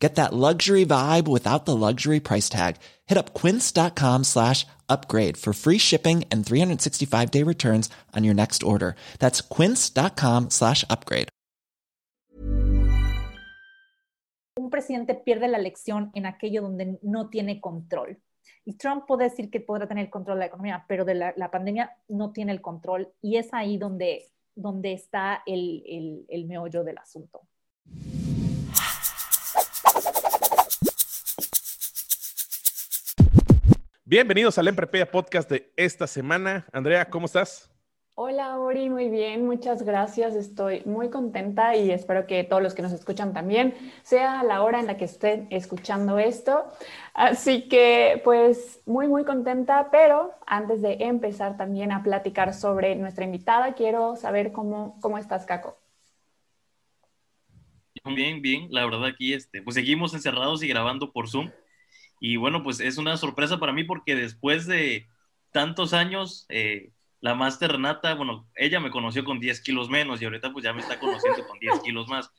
Get that luxury vibe without the luxury price tag. Hit up quince.com slash upgrade for free shipping and 365 day returns on your next order. That's quince.com slash upgrade. Un presidente pierde la elección en aquello donde no tiene control. Y Trump puede decir que podrá tener control de la economía, pero de la, la pandemia no tiene el control y es ahí donde, donde está el, el, el meollo del asunto. Bienvenidos al Emprepedia Podcast de esta semana. Andrea, ¿cómo estás? Hola, Ori, muy bien, muchas gracias. Estoy muy contenta y espero que todos los que nos escuchan también sea la hora en la que estén escuchando esto. Así que, pues, muy, muy contenta, pero antes de empezar también a platicar sobre nuestra invitada, quiero saber cómo, cómo estás, Caco. Bien, bien, la verdad aquí, este, pues seguimos encerrados y grabando por Zoom. Y bueno, pues es una sorpresa para mí porque después de tantos años, eh, la Master Renata, bueno, ella me conoció con 10 kilos menos y ahorita pues ya me está conociendo con 10 kilos más.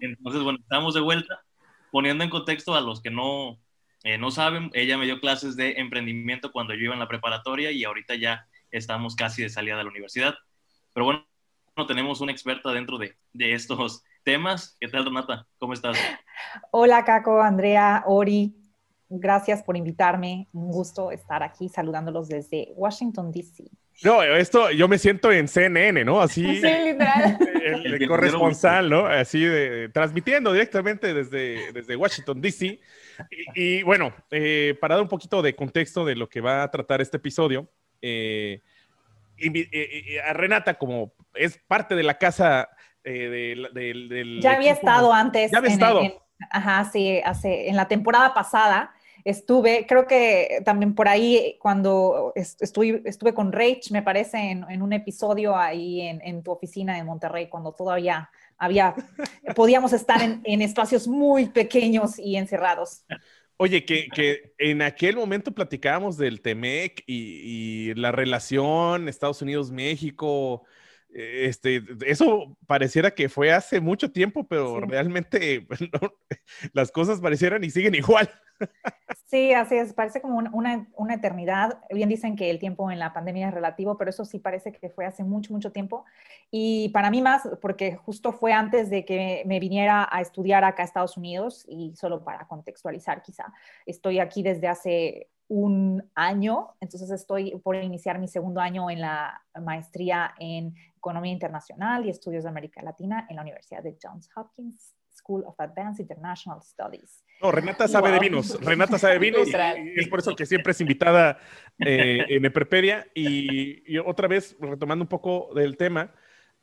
Entonces, bueno, estamos de vuelta. Poniendo en contexto a los que no, eh, no saben, ella me dio clases de emprendimiento cuando yo iba en la preparatoria y ahorita ya estamos casi de salida de la universidad. Pero bueno, no tenemos una experta dentro de, de estos temas. ¿Qué tal, Renata? ¿Cómo estás? Hola, Caco, Andrea, Ori. Gracias por invitarme. Un gusto estar aquí saludándolos desde Washington, D.C. No, esto yo me siento en CNN, ¿no? Así. Sí, literal. El, el corresponsal, ¿no? Así de, transmitiendo directamente desde, desde Washington, D.C. Y, y, bueno, eh, para dar un poquito de contexto de lo que va a tratar este episodio, eh, y, a Renata, como es parte de la casa eh, del, Ya había estado antes. Ya había en, estado. En, ajá, sí, hace, en la temporada pasada estuve, creo que también por ahí cuando estuve, estuve con Rach, me parece, en, en un episodio ahí en, en, tu oficina en Monterrey, cuando todavía había, podíamos estar en, en espacios muy pequeños y encerrados. Oye, que, que, en aquel momento platicábamos del TEMEC y, y la relación Estados Unidos-México, este, eso pareciera que fue hace mucho tiempo, pero sí. realmente no, las cosas parecieran y siguen igual. Sí, así es, parece como una, una, eternidad. Bien dicen que el tiempo en la pandemia es relativo, pero eso sí parece que fue hace mucho, mucho tiempo. Y para mí más, porque justo fue antes de que me viniera a estudiar acá a Estados Unidos y solo para contextualizar quizá, estoy aquí desde hace un año, entonces estoy por iniciar mi segundo año en la maestría en Economía Internacional y Estudios de América Latina en la Universidad de Johns Hopkins School of Advanced International Studies. No, Renata sabe wow. de vinos, Renata sabe de vinos y, y es por eso que siempre es invitada eh, en Eprepedia y, y, otra vez, retomando un poco del tema,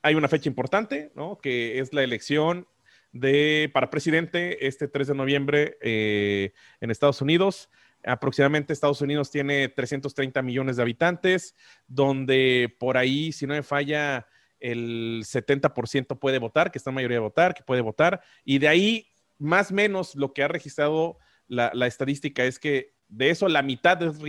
hay una fecha importante, ¿no? Que es la elección de, para presidente este 3 de noviembre eh, en Estados Unidos. Aproximadamente Estados Unidos tiene 330 millones de habitantes, donde por ahí, si no me falla, el 70% puede votar, que está en mayoría de votar, que puede votar, y de ahí, más o menos, lo que ha registrado la, estadística es que de eso la mitad es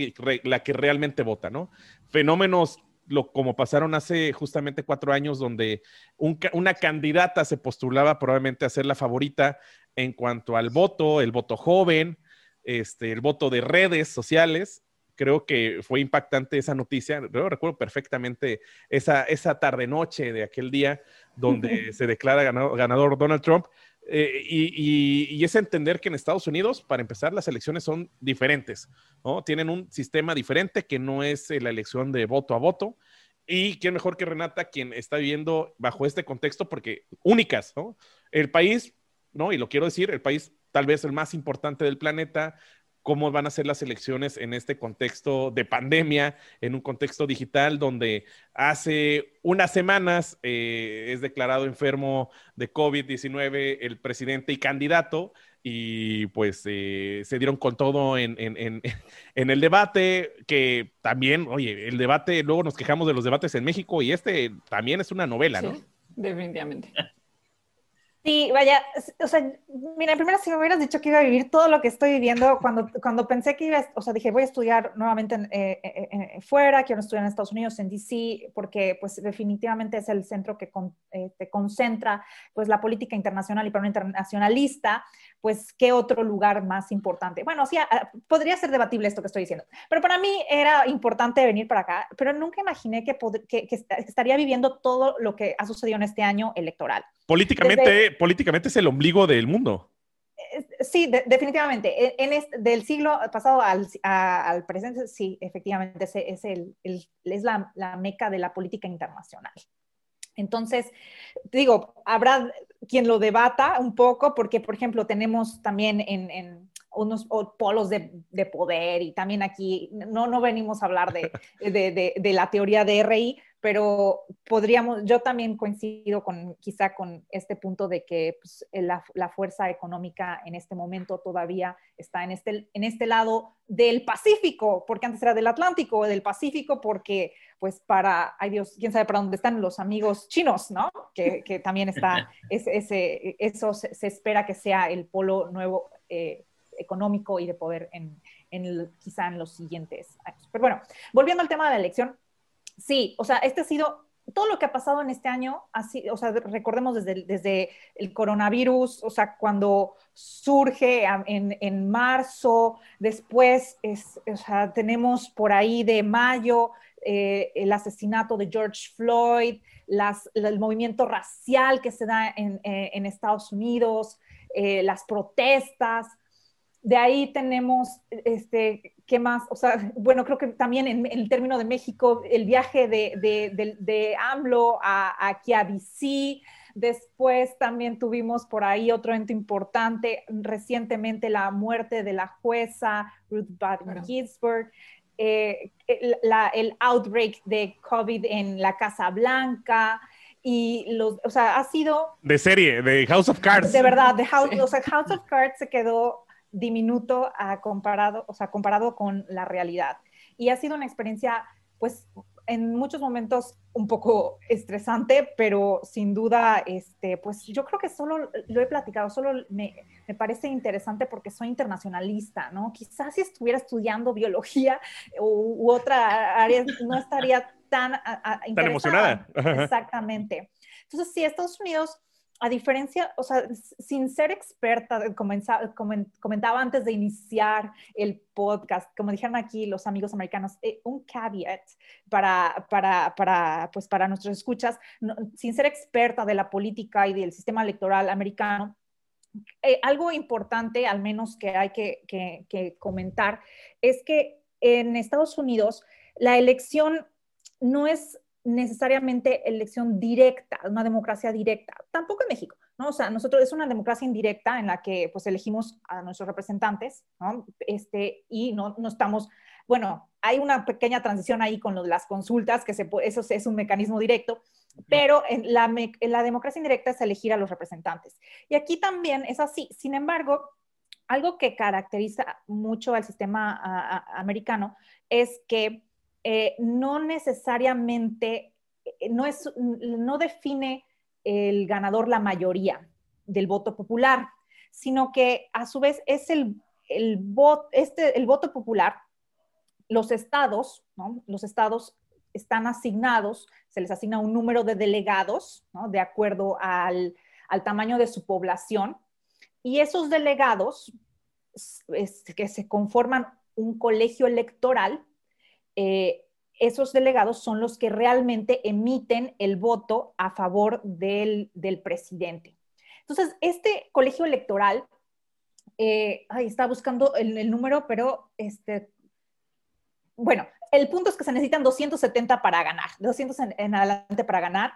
la que realmente vota, ¿no? Fenómenos lo, como pasaron hace justamente cuatro años, donde un, una candidata se postulaba probablemente a ser la favorita en cuanto al voto, el voto joven, este, el voto de redes sociales. Creo que fue impactante esa noticia. Yo recuerdo perfectamente esa, esa tarde-noche de aquel día donde se declara ganador, ganador Donald Trump. Eh, y, y, y, es entender que en Estados Unidos, para empezar, las elecciones son diferentes, ¿no? Tienen un sistema diferente que no es la elección de voto a voto. Y quién mejor que Renata, quien está viviendo bajo este contexto, porque únicas, ¿no? El país, ¿no? Y lo quiero decir, el país tal vez el más importante del planeta, cómo van a ser las elecciones en este contexto de pandemia, en un contexto digital donde hace unas semanas eh, es declarado enfermo de COVID-19 el presidente y candidato y pues eh, se dieron con todo en, el debate, que también, oye, el debate, luego nos quejamos de los debates en México y este también es una novela, ¿no? Definitivamente. Sí, vaya, o sea, mira, primero si me hubieras dicho que iba a vivir todo lo que estoy viviendo, cuando, cuando pensé que iba, o sea, dije, voy a estudiar nuevamente en, eh, eh, eh, fuera, quiero estudiar en Estados Unidos, en DC, porque pues definitivamente es el centro que te concentra pues la política internacional y para un internacionalista, pues qué otro lugar más importante. Bueno, sí, ah, podría ser debatible esto que estoy diciendo, pero para mí era importante venir para acá, pero nunca imaginé que, que, que estaría viviendo todo lo que ha sucedido en este año electoral. Políticamente, políticamente es el ombligo del mundo. Sí, definitivamente. E, en, del siglo pasado al, presente, sí, efectivamente, es, es, el, es la, la, meca de la política internacional. Entonces, digo, habrá quien lo debata un poco, porque, por ejemplo, tenemos también en, en unos polos de, de, poder y también aquí, no, no venimos a hablar de, de, de la teoría de RI, pero podríamos, yo también coincido con quizá con este punto de que pues, la, la, fuerza económica en este momento todavía está en este, en este lado del Pacífico, porque antes era del Atlántico, del Pacífico, porque pues para, ay Dios, quién sabe para dónde están los amigos chinos, ¿no? Que, que también está, ese, eso se, espera que sea el polo nuevo eh, económico y de poder en, en quizá en los siguientes años. Pero bueno, volviendo al tema de la elección, Sí, o sea, este ha sido todo lo que ha pasado en este año, así, o sea, recordemos desde, desde el coronavirus, o sea, cuando surge en, en marzo, después es, o sea, tenemos por ahí de mayo eh, el asesinato de George Floyd, las, el movimiento racial que se da en, eh, en Estados Unidos, eh, las protestas, de ahí tenemos, este, ¿qué más? O sea, bueno, creo que también en, el término de México, el viaje de, de, de, AMLO a, aquí a DC. Después también tuvimos por ahí otro evento importante, recientemente la muerte de la jueza Ruth Bader Ginsburg. Eh, el, el, outbreak de COVID en la Casa Blanca y los, o sea, ha sido... De serie, de House of Cards. De verdad, de House, o sea, House of Cards se quedó diminuto a comparado, o sea, comparado con la realidad. Y ha sido una experiencia, pues, en muchos momentos un poco estresante, pero sin duda, este, pues yo creo que solo lo he platicado, solo me, me parece interesante porque soy internacionalista, ¿no? Quizás si estuviera estudiando biología u, otra área, no estaría tan, tan emocionada. Exactamente. Entonces, sí, Estados Unidos a diferencia, o sea, sin ser experta, comentaba antes de iniciar el podcast, como dijeron aquí los amigos americanos, eh, un caveat para, para, para, pues para nuestros escuchas, sin ser experta de la política y del sistema electoral americano, eh, algo importante, al menos que hay que, que comentar, es que en Estados Unidos la elección no es necesariamente elección directa, una democracia directa, tampoco en México, ¿no? O sea, nosotros es una democracia indirecta en la que pues elegimos a nuestros representantes, ¿no? Este, y no, no estamos, bueno, hay una pequeña transición ahí con lo de las consultas, que se eso es un mecanismo directo, pero en la, en la democracia indirecta es elegir a los representantes. Y aquí también es así. Sin embargo, algo que caracteriza mucho al sistema americano es que eh, no necesariamente, eh, no, es, no define el ganador la mayoría del voto popular, sino que a su vez es el, el, este, el voto popular, los estados, los estados están asignados, se les asigna un número de delegados, de acuerdo al, al, tamaño de su población, y esos delegados que se conforman un colegio electoral eh, esos delegados son los que realmente emiten el voto a favor del, presidente. Entonces, este colegio electoral, eh, está buscando el, número, pero este, bueno, el punto es que se necesitan 270 para ganar, 200 en, adelante para ganar.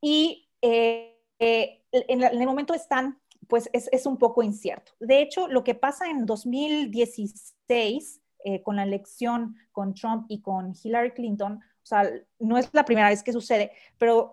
Y eh, en, el momento están, pues es, es, un poco incierto. De hecho, lo que pasa en 2016 eh, con la elección con Trump y con Hillary Clinton, o sea, no es la primera vez que sucede, pero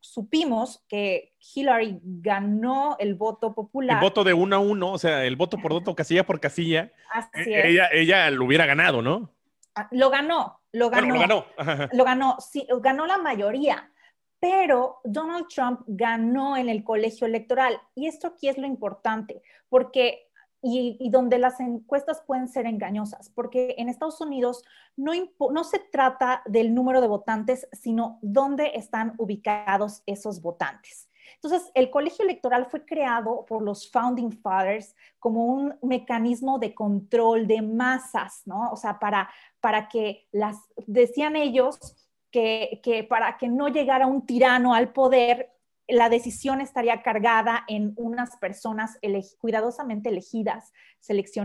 supimos que Hillary ganó el voto popular. El voto de uno a uno, o sea, el voto por voto, casilla por casilla. Así eh, Ella, ella lo hubiera ganado, ¿no? Ah, lo ganó, lo ganó. lo ganó. Lo ganó, sí, ganó la mayoría. Pero Donald Trump ganó en el colegio electoral. Y esto aquí es lo importante, porque y, donde las encuestas pueden ser engañosas, porque en Estados Unidos no, no se trata del número de votantes, sino dónde están ubicados esos votantes. Entonces, el colegio electoral fue creado por los Founding Fathers como un mecanismo de control de masas, ¿no? O sea, para, para que las, decían ellos, que, que, para que no llegara un tirano al poder, la decisión estaría cargada en unas personas cuidadosamente elegidas,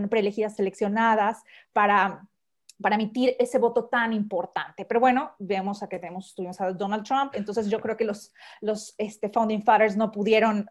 preelegidas, seleccionadas para, emitir ese voto tan importante. Pero bueno, vemos a que tenemos, tuvimos a Donald Trump, entonces yo creo que los, este, Founding Fathers no pudieron,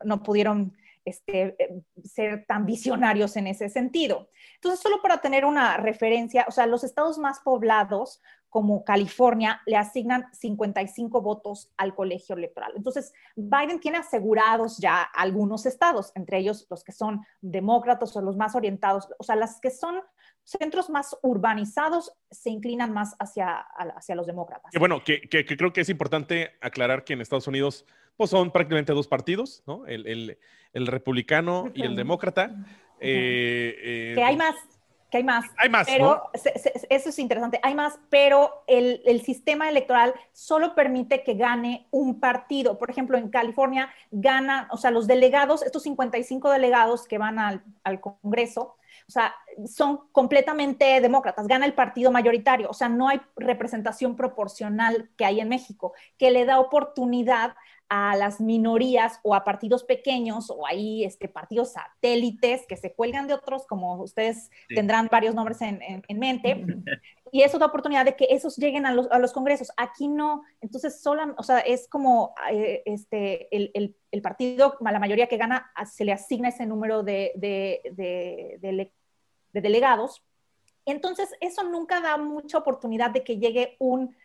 este, ser tan visionarios en ese sentido. Entonces, solo para tener una referencia, o sea, los estados más poblados como California le asignan 55 votos al colegio electoral. Entonces, Biden tiene asegurados ya algunos estados, entre ellos los que son demócratas o los más orientados, o sea, las que son centros más urbanizados se inclinan más hacia, hacia los demócratas. Bueno, que, que, creo que es importante aclarar que en Estados Unidos pues son prácticamente dos partidos, ¿no? El, el, el republicano y el demócrata. Eh, eh, que hay más, que hay más. Hay más. Pero eso es interesante. Hay más, pero el, el, sistema electoral solo permite que gane un partido. Por ejemplo, en California gana, o sea, los delegados, estos 55 delegados que van al, al Congreso, o sea, son completamente demócratas, gana el partido mayoritario, o sea, no hay representación proporcional que hay en México, que le da oportunidad a las minorías o a partidos pequeños o ahí este, partidos satélites que se cuelgan de otros, como ustedes tendrán varios nombres en, mente, y eso da oportunidad de que esos lleguen a los, a los congresos. Aquí no, entonces solo, o sea, es como eh, este, el, el, el, partido, la mayoría que gana, se le asigna ese número de, de, de, de delegados. Entonces, eso nunca da mucha oportunidad de que llegue un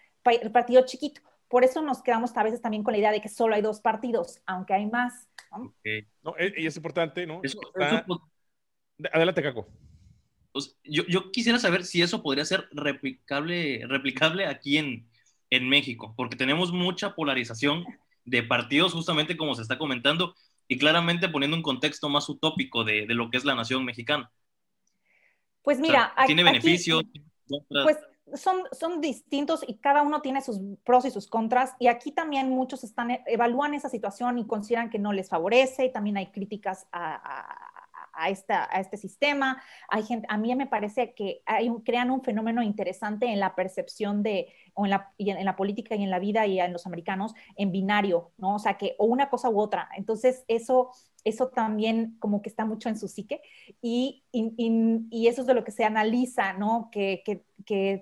partido chiquito. Por eso nos quedamos a veces también con la idea de que solo hay dos partidos, aunque hay más. ¿no? y es importante, ¿no? Adelante, Caco. Yo, yo, quisiera saber si eso podría ser replicable, replicable aquí en, en México, porque tenemos mucha polarización de partidos, justamente como se está comentando, y claramente poniendo un contexto más utópico de, de lo que es la nación mexicana. Pues mira, tiene beneficios. pues son, son distintos y cada uno tiene sus pros y sus contras. Y aquí también muchos están, e, evalúan esa situación y consideran que no les favorece. Y también hay críticas a, a, a este sistema. A mí me parece que crean un fenómeno interesante en la percepción de, o en la, política y en la vida y en los americanos, en binario, ¿no? O sea, que o una cosa u otra. Entonces, eso eso también como que está mucho en su psique y, eso es de lo que se analiza, ¿no? Que,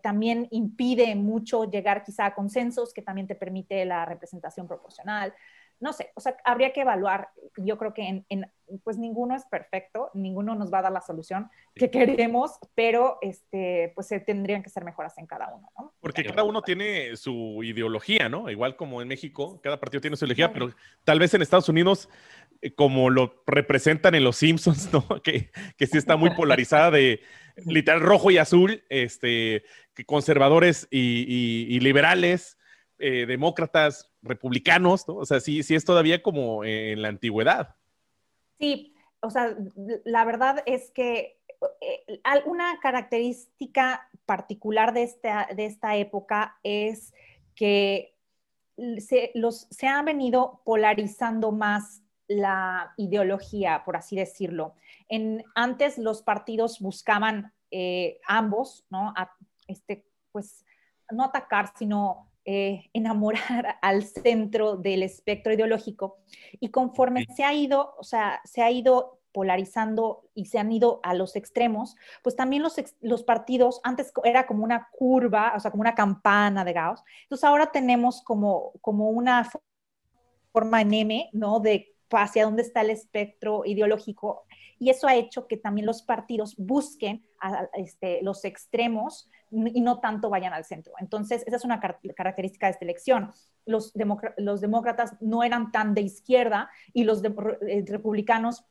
también impide mucho llegar quizá a consensos, que también te permite la representación proporcional. No sé, o sea, habría que evaluar. Yo creo que en, en, pues ninguno es perfecto, ninguno nos va a dar la solución que queremos, pero este, pues se tendrían que ser mejoras en cada uno, ¿no? Porque cada uno tiene su ideología, ¿no? Igual como en México, cada partido tiene su ideología, pero tal vez en Estados Unidos eh, como lo representan en los Simpsons, ¿no? Que, que sí está muy polarizada de literal rojo y azul, este, que conservadores y, liberales, eh, demócratas, republicanos, ¿no? O sea, sí, sí es todavía como en la antigüedad. Sí, o sea, la verdad es que eh, alguna característica particular de esta, de esta época es que se, los, se han venido polarizando más la ideología, por así decirlo. En, antes los partidos buscaban eh, ambos, ¿no? este, pues no atacar, sino eh, enamorar al centro del espectro ideológico. Y conforme se ha ido, o sea, se ha ido polarizando y se han ido a los extremos, pues también los, los partidos, antes era como una curva, o sea, como una campana de Gauss, entonces ahora tenemos como, como una forma en M, ¿no? De hacia dónde está el espectro ideológico y eso ha hecho que también los partidos busquen este, los extremos y no tanto vayan al centro. Entonces, esa es una característica de esta elección. Los, los demócratas no eran tan de izquierda y los eh, republicanos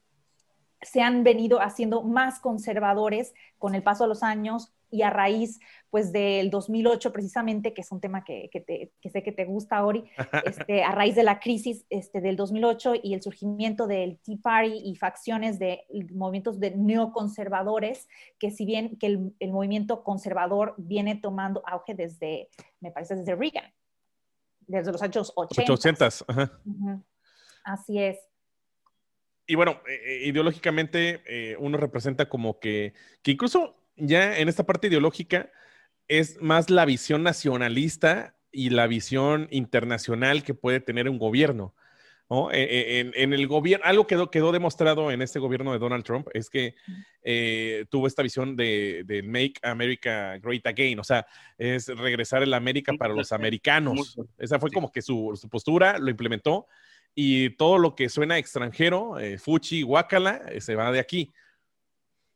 se han venido haciendo más conservadores con el paso de los años y a raíz pues del 2008 precisamente, que es un tema que, sé que te gusta, Ori, este, a raíz de la crisis este, del 2008 y el surgimiento del Tea Party y facciones de movimientos de neoconservadores, que si bien que el, movimiento conservador viene tomando auge desde, me parece, desde Reagan, desde los años 80. 80. Así es y bueno, eh, eh, ideológicamente eh, uno representa como que, que incluso ya en esta parte ideológica es más la visión nacionalista y la visión internacional que puede tener un gobierno. ¿no? En, el gobierno, algo quedó, quedó demostrado en este gobierno de Donald Trump es que tuvo esta visión de, Make America Great Again, o sea, es regresar la América para los americanos. Esa fue como que su, su postura, lo implementó y todo lo que suena extranjero, eh, fuchi, guacala, eh, se va de aquí.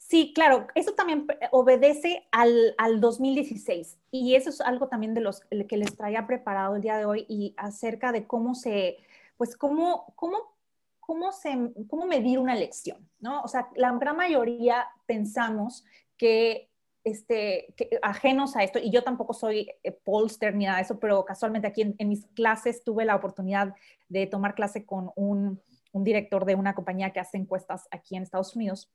Sí, claro, eso también obedece al, al, 2016 y eso es algo también de los que les traía preparado el día de hoy y acerca de cómo se, pues cómo, cómo, cómo, se, cómo medir una elección, ¿no? O sea, la gran mayoría pensamos que este, ajenos a esto, y yo tampoco soy eh, ni nada de eso, pero casualmente aquí en, mis clases tuve la oportunidad de tomar clase con un, director de una compañía que hace encuestas aquí en Estados Unidos.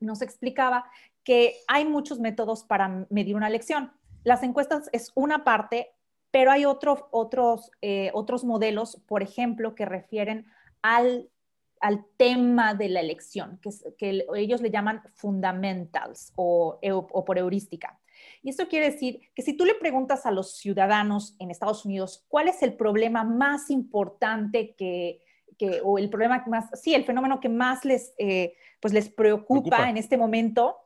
Nos explicaba que hay muchos métodos para medir una elección. Las encuestas es una parte, pero hay otros otros, eh, otros modelos, por ejemplo, que refieren al al tema de la elección, que, que ellos le llaman fundamentals o, o, por heurística. Y esto quiere decir que si tú le preguntas a los ciudadanos en Estados Unidos cuál es el problema más importante que, que o el problema más, sí, el fenómeno que más les, eh, pues les preocupa, en este momento,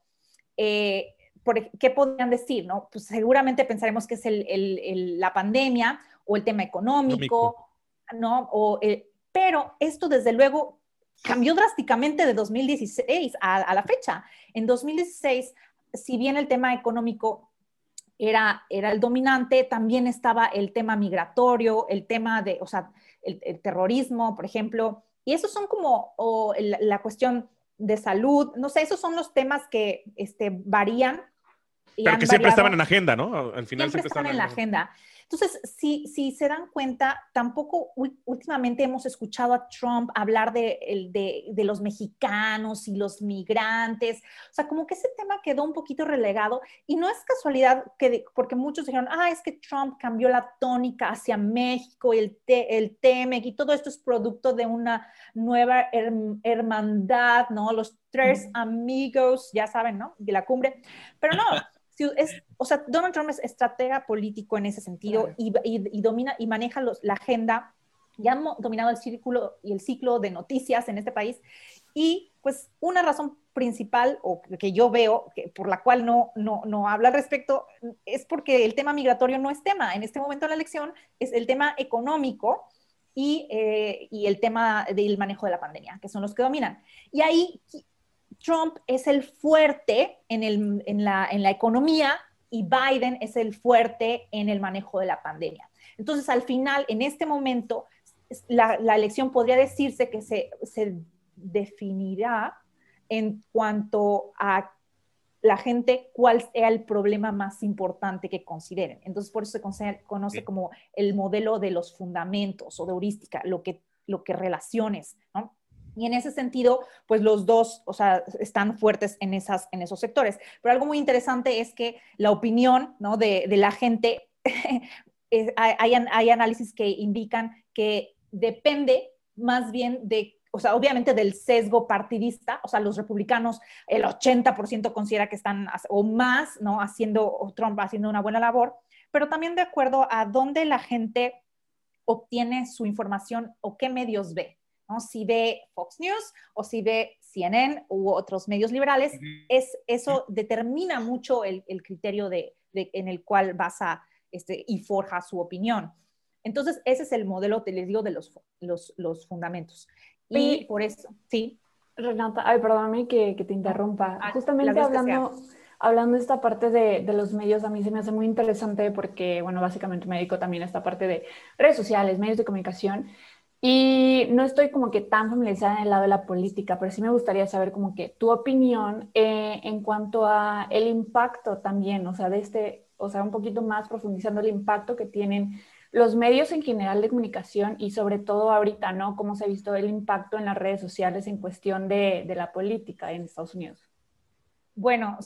eh, por, ¿qué podrían decir? No? Pues seguramente pensaremos que es el, el, la pandemia o el tema económico, ¿no? O, eh, pero esto desde luego cambió drásticamente de 2016 a, la fecha. En 2016, si bien el tema económico era, era el dominante, también estaba el tema migratorio, el tema de, o sea, el, terrorismo, por ejemplo, y esos son como la cuestión de salud, no sé, esos son los temas que este, varían. Pero que siempre estaban en agenda, ¿no? Al final siempre, estaban en la agenda. Entonces, si, si se dan cuenta, tampoco últimamente hemos escuchado a Trump hablar de, de, los mexicanos y los migrantes. O sea, como que ese tema quedó un poquito relegado y no es casualidad que, porque muchos dijeron, ah, es que Trump cambió la tónica hacia México y el, el TEMEC y todo esto es producto de una nueva hermandad, ¿no? Los tres amigos, ya saben, ¿no? De la cumbre. Pero no, es, o sea, Donald Trump es estratega político en ese sentido y, domina y maneja la agenda, ya ha dominado el círculo y el ciclo de noticias en este país. Y pues una razón principal o que yo veo que, por la cual no, no, no habla al respecto es porque el tema migratorio no es tema. En este momento de la elección es el tema económico y, eh, y el tema del manejo de la pandemia, que son los que dominan. Y ahí Trump es el fuerte en, la, economía y Biden es el fuerte en el manejo de la pandemia. Entonces, al final, en este momento, la, elección podría decirse que se, definirá en cuanto a la gente cuál sea el problema más importante que consideren. Entonces, por eso se conoce, como el modelo de los fundamentos o de heurística, lo que, lo que relaciones, ¿no? Y en ese sentido, pues los dos, o sea, están fuertes en, esas, en esos sectores. Pero algo muy interesante es que la opinión ¿no? de, de la gente, hay, hay análisis que indican que depende más bien de o sea, obviamente del sesgo partidista, o sea, los republicanos, el 80% considera que están, o más, ¿no? Haciendo, o Trump haciendo una buena labor, pero también de acuerdo a dónde la gente obtiene su información o qué medios ve. Si ve Fox News o si ve CNN u otros medios liberales, es, eso determina mucho el, criterio de, en el cual basa este, y forja su opinión. Entonces, ese es el modelo, te les digo, de los, los, fundamentos. Y por eso, sí. Renata, ay, perdóname que, te interrumpa. Ah, Justamente hablando, hablando de esta parte de, de, los medios, a mí se me hace muy interesante porque, bueno, básicamente me dedico también a esta parte de redes sociales, medios de comunicación. Y no estoy como que tan familiarizada en el lado de la política, pero sí me gustaría saber como que tu opinión eh, en cuanto a el impacto también, o sea, de este, o sea, un poquito más profundizando el impacto que tienen los medios en general de comunicación y sobre todo ahorita, ¿no? Cómo se ha visto el impacto en las redes sociales en cuestión de, de la política en Estados Unidos. Bueno,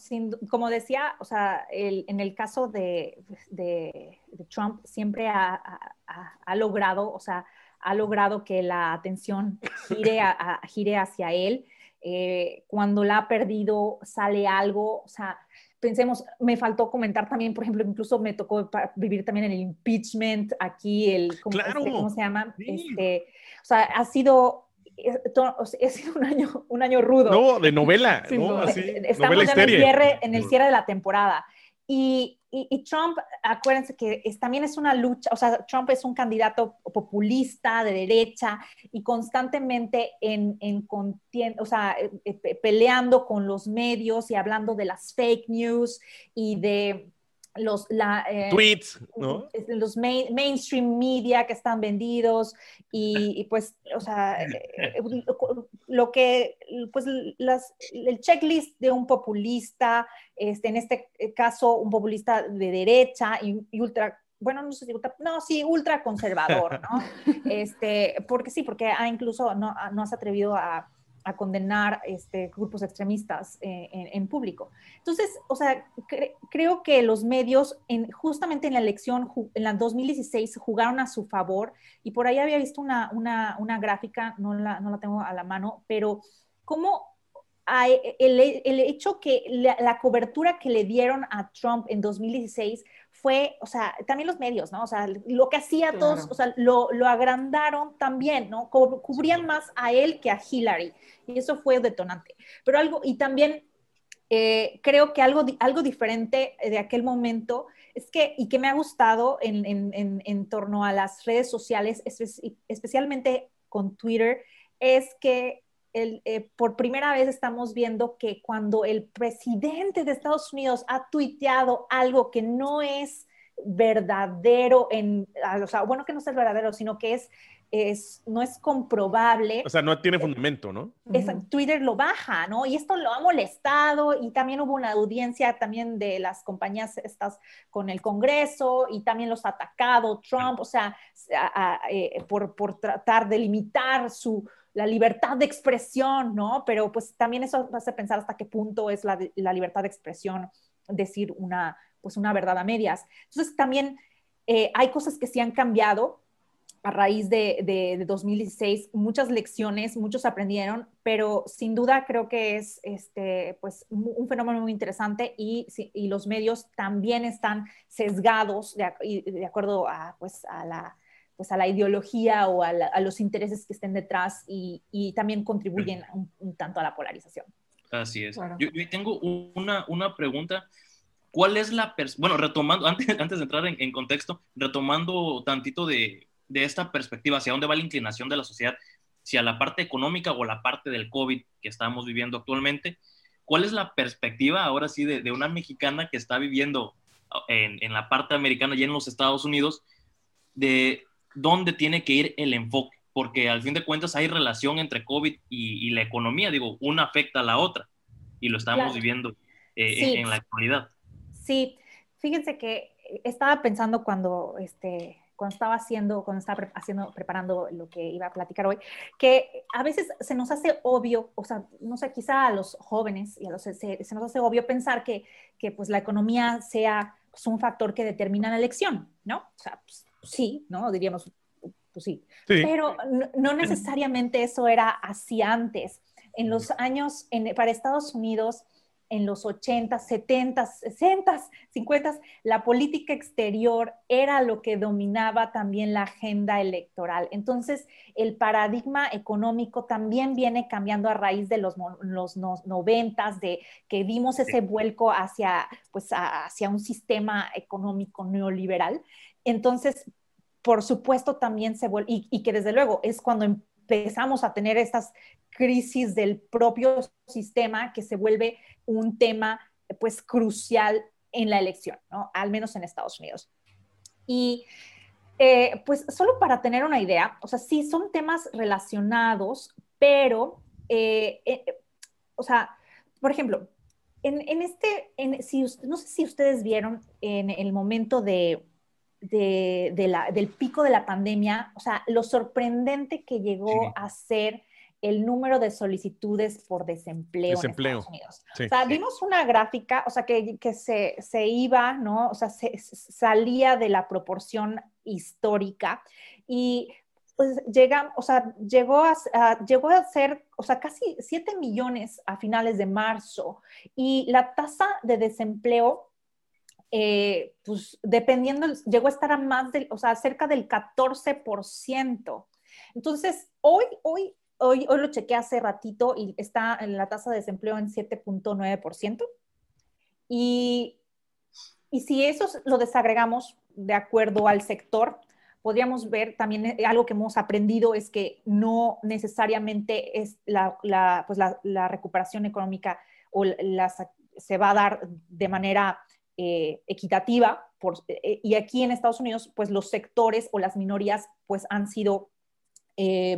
como decía, o sea, en el caso de, de, Trump siempre ha, ha, logrado, o sea, ha logrado que la atención gire, gire hacia él. Eh, cuando la ha perdido, sale algo, o sea, pensemos, me faltó comentar también, por ejemplo, incluso me tocó vivir también el impeachment, aquí el, ¿cómo, este, se llama? Este, o sea, ha sido ha sido un año, un año rudo. No, de novela, ¿no? Estamos ya en el, cierre, en el cierre de la temporada. Y, Trump, acuérdense que también es una lucha, o sea, Trump es un candidato populista de derecha y constantemente en, en o sea, eh, eh, peleando con los medios y hablando de las fake news y de los eh, tweets, ¿no? los mainstream media que están vendidos y, pues, o sea, eh, lo que, pues, las, el checklist de un populista, este, en este caso, un populista de derecha y, ultra bueno, no sé si ultra, no, sí, ultra conservador, ¿no? Este, porque sí, porque ha incluso no, no has atrevido a, a condenar este, grupos extremistas eh, en, público. Entonces, o sea, creo que los medios, en, justamente en la elección, en la 2016, jugaron a su favor y por ahí había visto una, una, una gráfica, no la, no la, tengo a la mano, pero cómo el, el, hecho que la, la, cobertura que le dieron a Trump en 2016 fue, o sea, también los medios, ¿no? O sea, lo que hacía todos, o sea, lo, lo, agrandaron también, ¿no? Cubrían más a él que a Hillary. Y eso fue detonante. Pero algo, y también eh, creo que algo, algo diferente de aquel momento es que, y que me ha gustado en, en, en, torno a las redes sociales, especialmente con Twitter, es que el, eh, por primera vez estamos viendo que cuando el presidente de Estados Unidos ha tuiteado algo que no es verdadero, en, o sea, bueno que no es verdadero, sino que es, es, no es comprobable. O sea, no tiene fundamento, ¿no? Twitter lo baja, ¿no? Y esto lo ha molestado y también hubo una audiencia también de las compañías estas con el Congreso y también los ha atacado Trump, o sea, eh, por, por tratar de limitar su, la libertad de expresión, ¿no? Pero pues también eso hace pensar hasta qué punto es la, libertad de expresión decir una, pues una verdad a medias. Entonces también eh, hay cosas que sí han cambiado a raíz de, de, 2016, muchas lecciones, muchos aprendieron, pero sin duda creo que es este, pues, un fenómeno muy interesante y, y los medios también están sesgados de, de acuerdo a, pues, a la pues a la ideología o a, los intereses que estén detrás y, también contribuyen un, tanto a la polarización. Así es. Yo, tengo una, una pregunta. ¿Cuál es la, bueno, retomando, antes, antes de entrar en, contexto, retomando tantito de, de, esta perspectiva, hacia dónde va la inclinación de la sociedad, si a la parte económica o la parte del COVID que estamos viviendo actualmente, ¿cuál es la perspectiva ahora sí de, de una mexicana que está viviendo en, en, la parte americana y en los Estados Unidos, de dónde tiene que ir el enfoque, porque al fin de cuentas hay relación entre COVID y, la economía, digo, una afecta a la otra y lo estamos viviendo eh, en, la actualidad. Sí, fíjense que estaba pensando cuando, este, cuando estaba haciendo, cuando estaba haciendo, preparando lo que iba a platicar hoy, que a veces se nos hace obvio, o sea, no sé, quizá a los jóvenes y a los, se, se nos hace obvio pensar que, que pues la economía sea pues, un factor que determina la elección, ¿no? O sea, pues, sí, ¿no? Diríamos, pues sí. Pero no, necesariamente eso era así antes. En los años, para Estados Unidos, en los 80, 70, 60, 50, la política exterior era lo que dominaba también la agenda electoral. Entonces, el paradigma económico también viene cambiando a raíz de los, los 90, de que vimos ese vuelco hacia, pues, hacia un sistema económico neoliberal. Entonces, por supuesto, también se vuelve, y, que desde luego es cuando empezamos a tener estas crisis del propio sistema que se vuelve un tema pues crucial en la elección, ¿no? Al menos en Estados Unidos. Y eh, pues solo para tener una idea, o sea, sí son temas relacionados, pero, eh, eh, o sea, por ejemplo, en, este, si, no sé si ustedes vieron en el momento de, del pico de la pandemia, o sea, lo sorprendente que llegó a ser el número de solicitudes por desempleo, en Estados Unidos. o sea, vimos una gráfica, o sea, que, se, se, iba, ¿no? O sea, se, salía de la proporción histórica y pues llega, o sea, llegó a, llegó a ser, o sea, casi 7 millones a finales de marzo y la tasa de desempleo eh, pues dependiendo, llegó a estar a más del, o sea, cerca del 14%. Entonces, hoy, hoy hoy, lo chequé hace ratito y está en la tasa de desempleo en 7.9%. Y, y si eso lo desagregamos de acuerdo al sector, podríamos ver también eh, algo que hemos aprendido es que no necesariamente es la, la, pues la, recuperación económica o se va a dar de manera eh, equitativa. Por, eh, y aquí en Estados Unidos, pues los sectores o las minorías pues han sido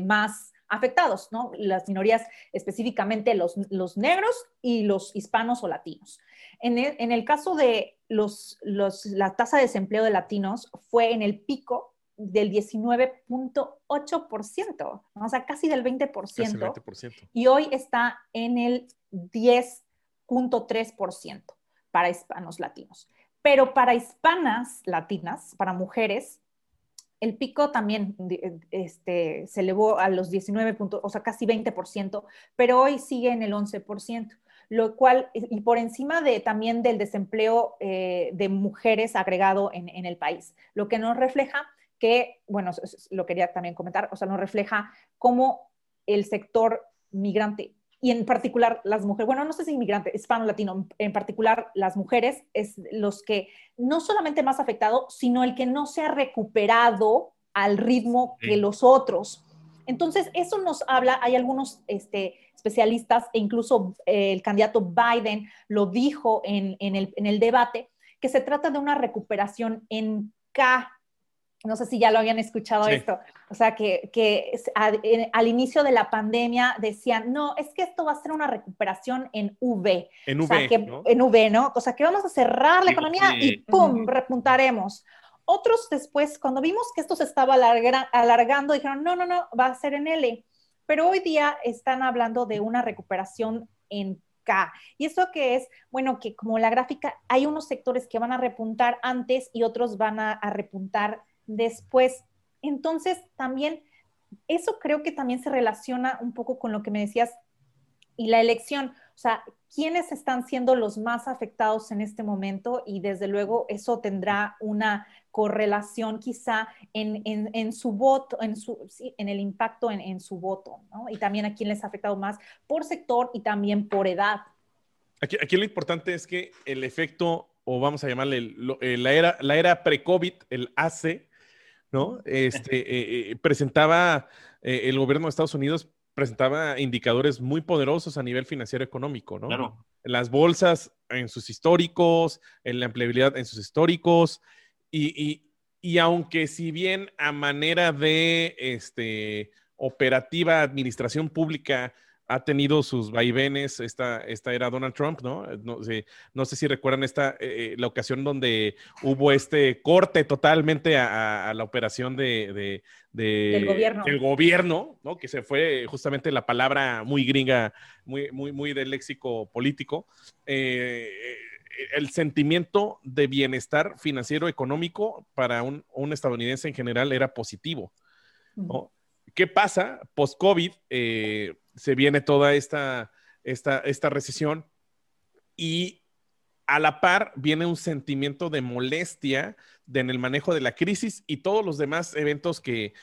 más afectados, ¿no? Las minorías, específicamente los, los negros y los hispanos o latinos. En el, en el caso de los, los, la tasa de desempleo de latinos fue en el pico del 19.8%, o sea, casi del 20%, 20%, y hoy está en el 10.3% para hispanos latinos. Pero para hispanas latinas, para mujeres, el pico también este, se elevó a los 19 puntos, o sea, casi 20%, pero hoy sigue en el 11%, lo cual, y por encima de también del desempleo eh, de mujeres agregado en, en, el país, lo que nos refleja que, bueno, lo quería también comentar, o sea, nos refleja cómo el sector migrante y en particular las mujeres, bueno, no sé si inmigrante, hispano, latino, en particular las mujeres, es los que no solamente más afectado, sino el que no se ha recuperado al ritmo que los otros. Entonces, eso nos habla, hay algunos este, especialistas e incluso eh, el candidato Biden lo dijo en, en, el, en el debate, que se trata de una recuperación en K no sé si ya lo habían escuchado esto, o sea, que, que al inicio de la pandemia decían, no, es que esto va a ser una recuperación en V. En V, ¿no? En V, ¿no? O sea, que vamos a cerrar la economía y ¡pum! repuntaremos. Otros después, cuando vimos que esto se estaba alargando, dijeron, no, no, no, va a ser en L. Pero hoy día están hablando de una recuperación en K. ¿Y eso qué es? Bueno, que como la gráfica, hay unos sectores que van a repuntar antes y otros van a, a repuntar después. Entonces, también, eso creo que también se relaciona un poco con lo que me decías y la elección. O sea, ¿quiénes están siendo los más afectados en este momento? Y desde luego eso tendrá una correlación quizá en, su voto, en, su, en el impacto en, su voto, ¿no? Y también a quién les ha afectado más por sector y también por edad. Aquí, aquí lo importante es que el efecto, o vamos a llamarle eh, la era, la era pre-COVID, el AC, ¿no? Este, eh, eh, presentaba, eh, el gobierno de Estados Unidos presentaba indicadores muy poderosos a nivel financiero económico, ¿no? Claro. Las bolsas en sus históricos, en la empleabilidad en sus históricos, y, y, aunque si bien a manera de este, operativa administración pública ha tenido sus vaivenes, esta, esta era Donald Trump, ¿no? No, no sé si recuerdan esta, eh, eh, la ocasión donde hubo este corte totalmente a, la operación de, del gobierno. Del gobierno, ¿no? Que se fue justamente la palabra muy gringa, muy, muy, muy del léxico político. Eh, el sentimiento de bienestar financiero económico para un, un estadounidense en general era positivo, ¿no? ¿Qué pasa? Post-COVID, eh, se viene toda esta, esta, esta recesión y a la par viene un sentimiento de molestia en el manejo de la crisis y todos los demás eventos que,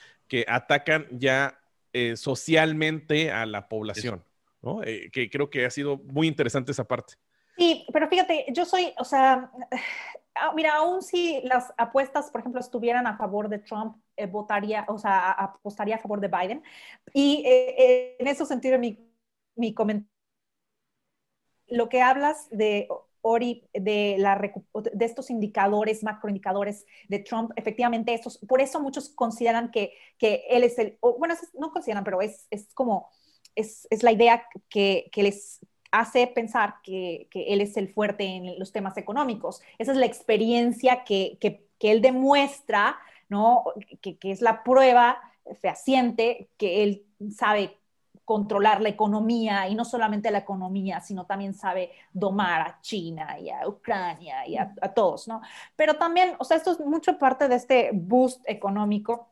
atacan ya eh, socialmente a la población, ¿no? Eh, que creo que ha sido muy interesante esa parte. Sí, pero fíjate, yo soy, o sea, mira, aún si las apuestas, por ejemplo, estuvieran a favor de Trump, eh, votaría, o sea, apostaría a favor de Biden. Y eh, en ese sentido, mi, mi comentario, lo que hablas de Ori, de, la, de estos indicadores, macroindicadores de Trump, efectivamente, esos, por eso muchos consideran que, que él es el, bueno, no consideran, pero es, es como, es, es, la idea que, que les hace pensar que, él es el fuerte en los temas económicos. Esa es la experiencia que, que él demuestra, ¿no? Que, es la prueba fehaciente que él sabe controlar la economía y no solamente la economía, sino también sabe domar a China y a Ucrania y a, todos, ¿no? Pero también, o sea, esto es mucho parte de este boost económico,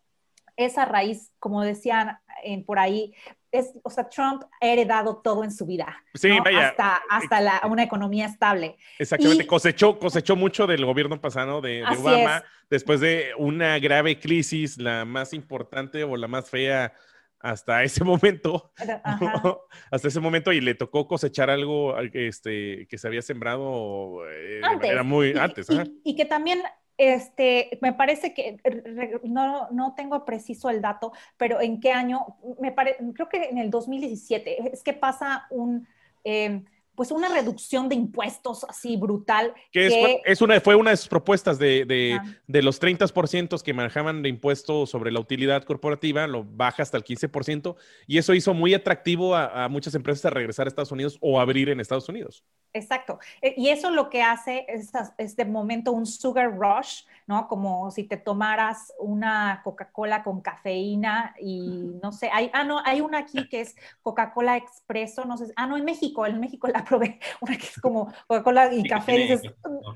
esa raíz, como decían por ahí, es, o sea, Trump ha heredado todo en su vida. Sí, vaya. Hasta, hasta una economía estable. Exactamente, cosechó, cosechó mucho del gobierno pasado de, Obama, después de una grave crisis, la más importante o la más fea hasta ese momento, hasta ese momento y le tocó cosechar algo este, que se había sembrado eh, antes. muy antes. Y, que también, este, me parece que, no, no tengo preciso el dato, pero en qué año, me creo que en el 2017, es que pasa un... Em, pues una reducción de impuestos así brutal. Que, Es, una, fue una de sus propuestas de, de, de los 30% que manejaban de impuestos sobre la utilidad corporativa, lo baja hasta el 15%, y eso hizo muy atractivo a, a muchas empresas a regresar a Estados Unidos o abrir en Estados Unidos. Exacto. E, y eso lo que hace es, este momento un sugar rush, ¿no? Como si te tomaras una Coca-Cola con cafeína y no sé, hay, ah, no, hay una aquí que es Coca-Cola Expreso, no sé, ah, no, en México, en México la probé, una que es como Coca-Cola y café, dices,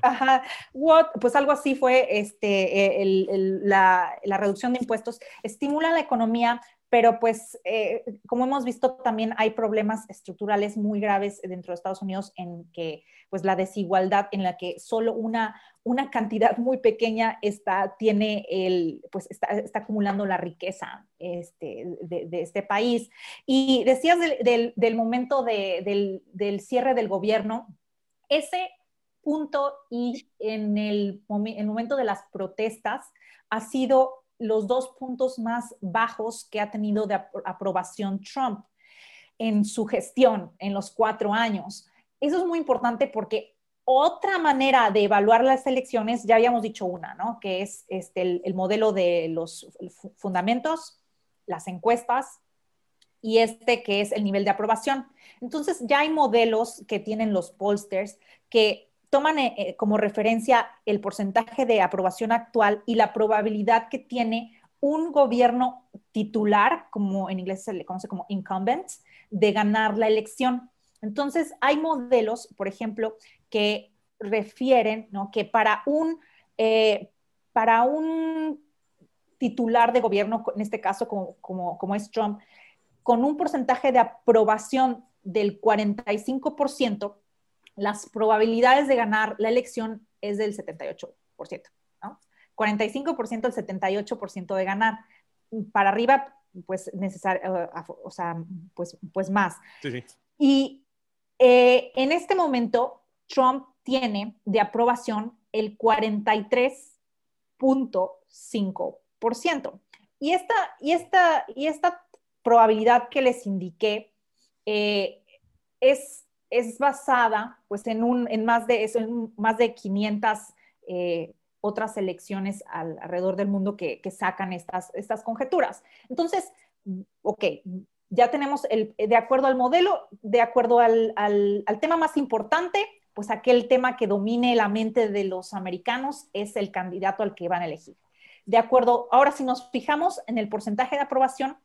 ajá, what? Pues algo así fue este, e, la, la reducción de impuestos, estimula la economía, pero pues eh, como hemos visto también hay problemas estructurales muy graves dentro de Estados Unidos en que pues la desigualdad en la que solo una, una cantidad muy pequeña está, tiene el, pues está, está acumulando la riqueza este, de, este país. Y decías del, del, momento de, del, del cierre del gobierno, ese punto y en el, en el momento de las protestas ha sido los dos puntos más bajos que ha tenido de aprobación Trump en su gestión en los cuatro años. Eso es muy importante porque otra manera de evaluar las elecciones, ya habíamos dicho una, ¿no? Que es este, el, modelo de los fundamentos, las encuestas y este que es el nivel de aprobación. Entonces ya hay modelos que tienen los pollsters que toman eh, eh, como referencia el porcentaje de aprobación actual y la probabilidad que tiene un gobierno titular, como en inglés se le conoce como incumbent, de ganar la elección. Entonces, hay modelos, por ejemplo, que refieren que para un, eh, para un titular de gobierno, en este caso como, como, como es Trump, con un porcentaje de aprobación del 45%, las probabilidades de ganar la elección es del 78%, ¿no? 45% el 78% de ganar. Para arriba, pues necesario, eh, o sea, pues, pues más. Sí, sí. Y eh, en este momento, Trump tiene de aprobación el 43.5%. Y esta, y, esta, y esta probabilidad que les indiqué eh, es es basada pues en, un, en, más, de, en más de 500 eh, otras elecciones alrededor del mundo que, sacan estas, estas conjeturas. Entonces, ok, ya tenemos el, de acuerdo al modelo, de acuerdo al, al, al tema más importante, pues aquel tema que domine la mente de los americanos es el candidato al que van a elegir. De acuerdo, ahora si nos fijamos en el porcentaje de aprobación,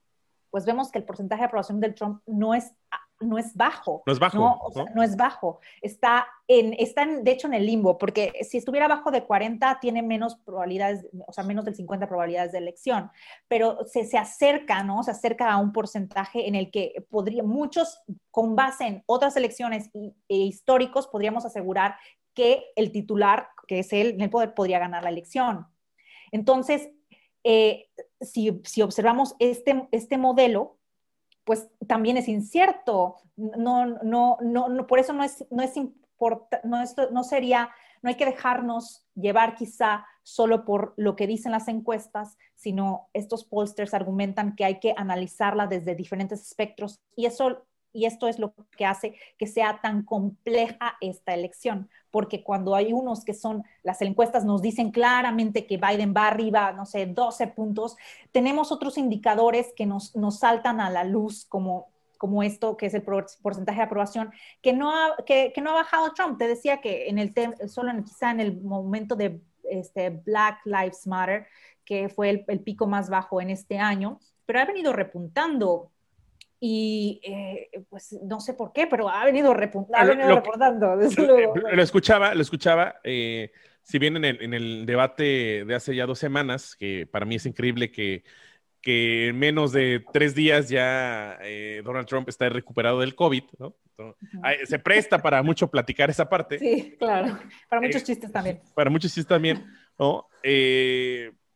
pues vemos que el porcentaje de aprobación del Trump no es no es bajo. No es bajo. No, es bajo. Está, en, está de hecho en el limbo, porque si estuviera bajo de 40, tiene menos probabilidades, o sea, menos del 50 probabilidades de elección, pero se, se acerca, ¿no? Se acerca a un porcentaje en el que podría, muchos, con base en otras elecciones e históricos, podríamos asegurar que el titular, que es él, en el poder, podría ganar la elección. Entonces, eh, si, observamos este, este modelo, pues también es incierto. No, no, no, por eso no es, no es, no, no sería no hay que dejarnos llevar quizá solo por lo que dicen las encuestas, sino estos pollsters argumentan que hay que analizarla desde diferentes espectros y eso y esto es lo que hace que sea tan compleja esta elección, porque cuando hay unos que son, las encuestas nos dicen claramente que Biden va arriba, no sé, 12 puntos, tenemos otros indicadores que nos, nos saltan a la luz como como esto, que es el porcentaje de aprobación, que no ha, que, no ha bajado Trump. Te decía que en el solo quizá en el momento de este, Black Lives Matter, que fue el pico más bajo en este año, pero ha venido repuntando y eh, pues no sé por qué, pero ha venido, reportando, desde luego. Lo escuchaba, lo escuchaba, eh, si bien en el, en el, debate de hace ya dos semanas, que para mí es increíble que, que en menos de tres días ya eh, Donald Trump está recuperado del COVID, ¿no? se presta para mucho platicar esa parte. Sí, claro, para muchos chistes también. Para muchos chistes también, ¿no?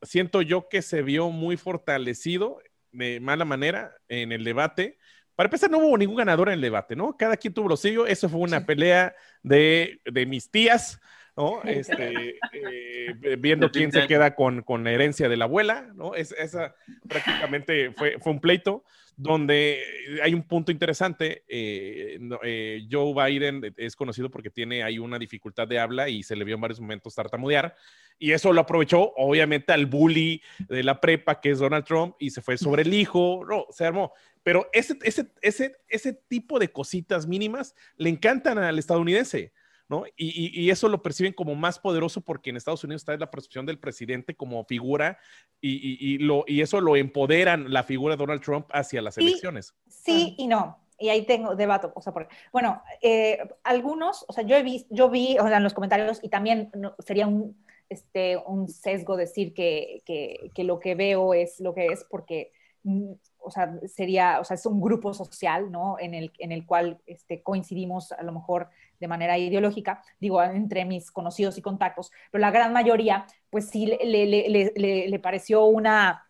siento yo que se vio muy fortalecido de mala manera en el debate. Para empezar, no hubo ningún ganador en el debate, ¿no? Cada quien tuvo lo suyo. Eso fue una pelea de, de mis tías, ¿no? Este, eh, viendo quién se queda con, con, la herencia de la abuela, ¿no? Es, esa prácticamente fue, fue un pleito donde hay un punto interesante. Eh, eh, Joe Biden es conocido porque tiene ahí una dificultad de habla y se le vio en varios momentos tartamudear. Y eso lo aprovechó, obviamente, al bully de la prepa, que es Donald Trump, y se fue sobre el hijo. No, se armó. Pero ese, ese, ese, ese tipo de cositas mínimas le encantan al estadounidense. ¿No? Y, eso lo perciben como más poderoso porque en Estados Unidos está la percepción del presidente como figura y, lo, y eso lo empoderan la figura de Donald Trump hacia las elecciones. Sí y no. Y ahí tengo debate, o sea, porque, bueno, eh, algunos, o sea, yo he visto, yo vi o sea, en los comentarios y también sería un, este, un sesgo decir que, que, que lo que veo es lo que es porque mm, o sea, sería, o sea, es un grupo social, ¿no? En el, en el cual este, coincidimos a lo mejor de manera ideológica, digo, entre mis conocidos y contactos, pero la gran mayoría, pues sí le, le, le, le pareció una,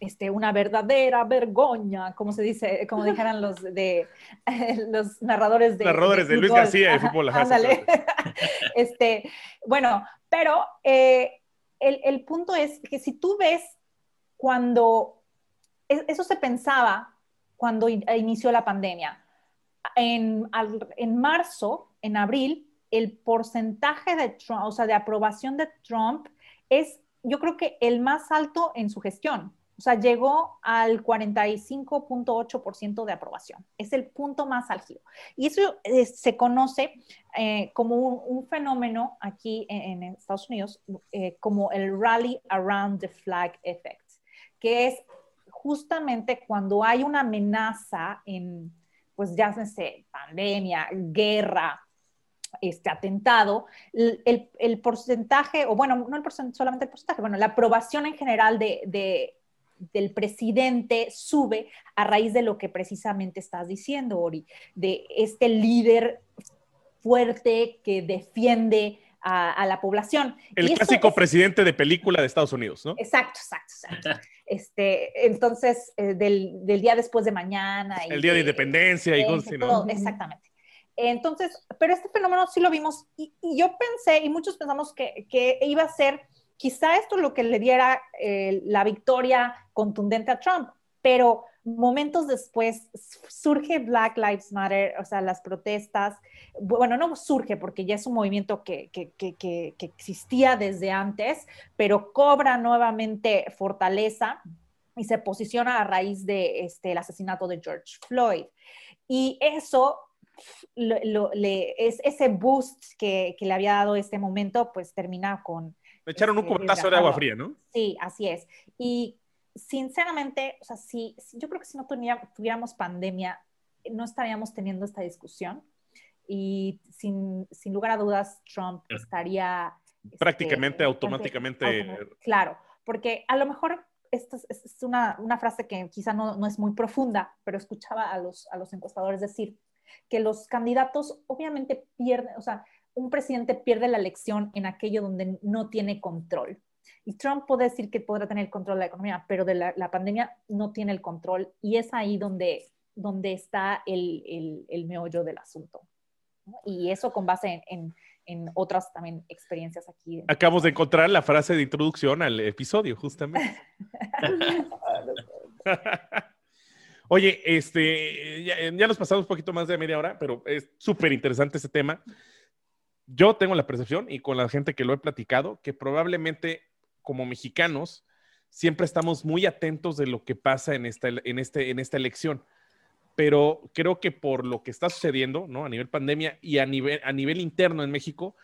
este, una verdadera vergüenza, como se dice, como dijeran los de los narradores de narradores de, Luis García de fútbol. este, bueno, pero eh, el, el punto es que si tú ves cuando eso se pensaba cuando inició la pandemia. En, en marzo, en abril, el porcentaje de Trump, o sea, de aprobación de Trump es, yo creo que el más alto en su gestión. O sea, llegó al 45.8% de aprobación. Es el punto más álgido. Y eso eh, se conoce eh, como un, fenómeno aquí en, Estados Unidos, eh, como el Rally Around the Flag Effect, que es justamente cuando hay una amenaza en, pues ya sé, pandemia, guerra, este atentado, el, porcentaje, o bueno, no el porcentaje, solamente el porcentaje, bueno, la aprobación en general de, del presidente sube a raíz de lo que precisamente estás diciendo, Ori, de este líder fuerte que defiende a, la población. El clásico presidente de película de Estados Unidos, ¿no? Exacto, exacto, exacto. Este, entonces, eh, del, del, día después de mañana. el día de independencia y cosas ¿no? Exactamente. Entonces, pero este fenómeno sí lo vimos y, yo pensé, y muchos pensamos que, que, iba a ser quizá esto lo que le diera eh, la victoria contundente a Trump, pero momentos después surge Black Lives Matter, o sea, las protestas, bueno, no surge porque ya es un movimiento que, existía desde antes, pero cobra nuevamente fortaleza y se posiciona a raíz de este, asesinato de George Floyd. Y eso le, es ese boost que, le había dado este momento, pues termina con... Le echaron un este, cubetazo de agua fría, ¿no? Sí, así es. Y sinceramente, o sea, si, yo creo que si no tuviéramos pandemia, no estaríamos teniendo esta discusión y sin, sin lugar a dudas Trump estaría... Este, Prácticamente, automáticamente. claro, porque a lo mejor esta es, una, una, frase que quizá no, no, es muy profunda, pero escuchaba a los, a los encuestadores decir que los candidatos obviamente pierden, o sea, un presidente pierde la elección en aquello donde no tiene control. Y Trump puede decir que podrá tener control de la economía, pero de la, pandemia no tiene el control y es ahí donde, donde está el, el, el meollo del asunto. Y eso con base en, en otras también experiencias aquí. Acabamos de encontrar la frase de introducción al episodio, justamente. Oye, este, ya, nos pasamos un poquito más de media hora, pero es súper interesante ese tema. Yo tengo la percepción, y con la gente que lo he platicado, que probablemente como mexicanos siempre estamos muy atentos de lo que pasa en esta, en este, en esta elección pero creo que por lo que está sucediendo, ¿no? A nivel pandemia y a nivel, a nivel interno en México,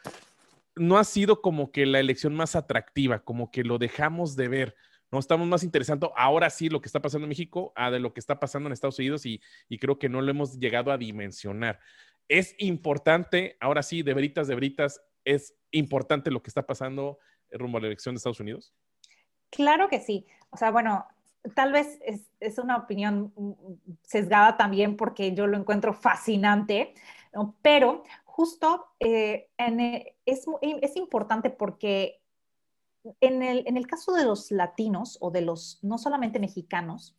no ha sido como que la elección más atractiva, como que lo dejamos de ver, ¿no? Estamos más interesando ahora sí lo que está pasando en México a de lo que está pasando en Estados Unidos y, y creo que no lo hemos llegado a dimensionar. Es importante, ahora sí, de veritas, de veritas, es importante lo que está pasando rumbo a la elección de Estados Unidos. Claro que sí. O sea, bueno, tal vez es, una opinión sesgada también porque yo lo encuentro fascinante, pero justo eh, eh, es, importante porque en el, caso de los latinos o de los no solamente mexicanos,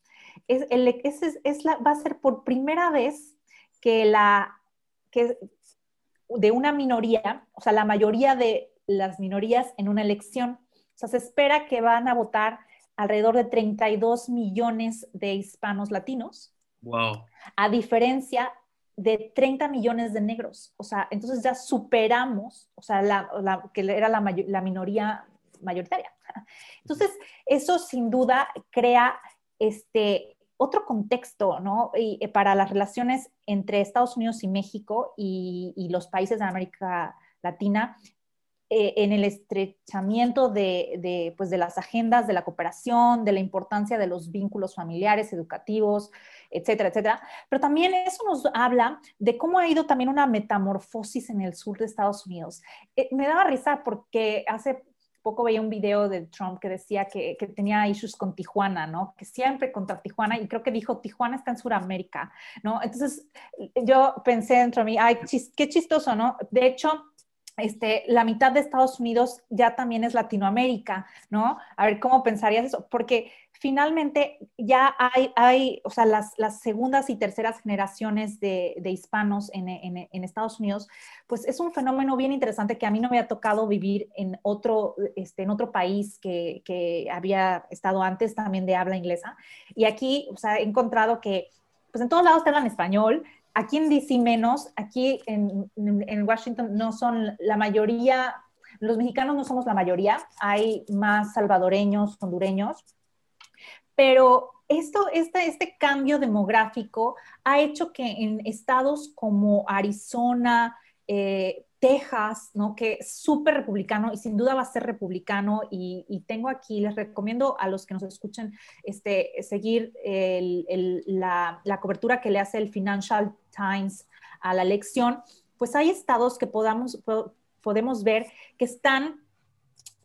es, va a ser por primera vez que la que de una minoría, o sea, la mayoría de las minorías en una elección, o sea, se espera que van a votar alrededor de 32 millones de hispanos latinos. Wow. A diferencia de 30 millones de negros. O sea, entonces ya superamos, o sea, la, que era la, la, minoría mayoritaria. Entonces, eso sin duda crea este otro contexto, ¿no? Y, eh, para las relaciones entre Estados Unidos y México y, y los países de América Latina, eh, en el estrechamiento de, pues de las agendas de la cooperación, de la importancia de los vínculos familiares, educativos, etcétera, etcétera. Pero también eso nos habla de cómo ha ido también una metamorfosis en el sur de Estados Unidos. Eh, me daba risa porque hace poco veía un video de Trump que decía que, que, tenía issues con Tijuana, ¿no? Que siempre contra Tijuana, y creo que dijo, Tijuana está en Sudamérica, ¿no? Entonces yo pensé dentro de mí, ay, qué chistoso, ¿no? De hecho, este, la mitad de Estados Unidos ya también es Latinoamérica, ¿no? A ver, ¿cómo pensarías eso? Porque finalmente ya hay, hay o sea, las, las segundas y terceras generaciones de, de hispanos en, en, Estados Unidos, pues es un fenómeno bien interesante que a mí no me ha tocado vivir en otro, este, en otro país que, que había estado antes también de habla inglesa. Y aquí, o sea, he encontrado que pues en todos lados te hablan español, aquí en DC menos, aquí en, Washington no son la mayoría, los mexicanos no somos la mayoría, hay más salvadoreños, hondureños, pero esto, este, este cambio demográfico ha hecho que en estados como Arizona, eh, Texas, ¿no? Que es súper republicano y sin duda va a ser republicano. Y, tengo aquí, les recomiendo a los que nos escuchen este, seguir la, cobertura que le hace el Financial Times a la elección. Pues hay estados que podamos, podemos ver que están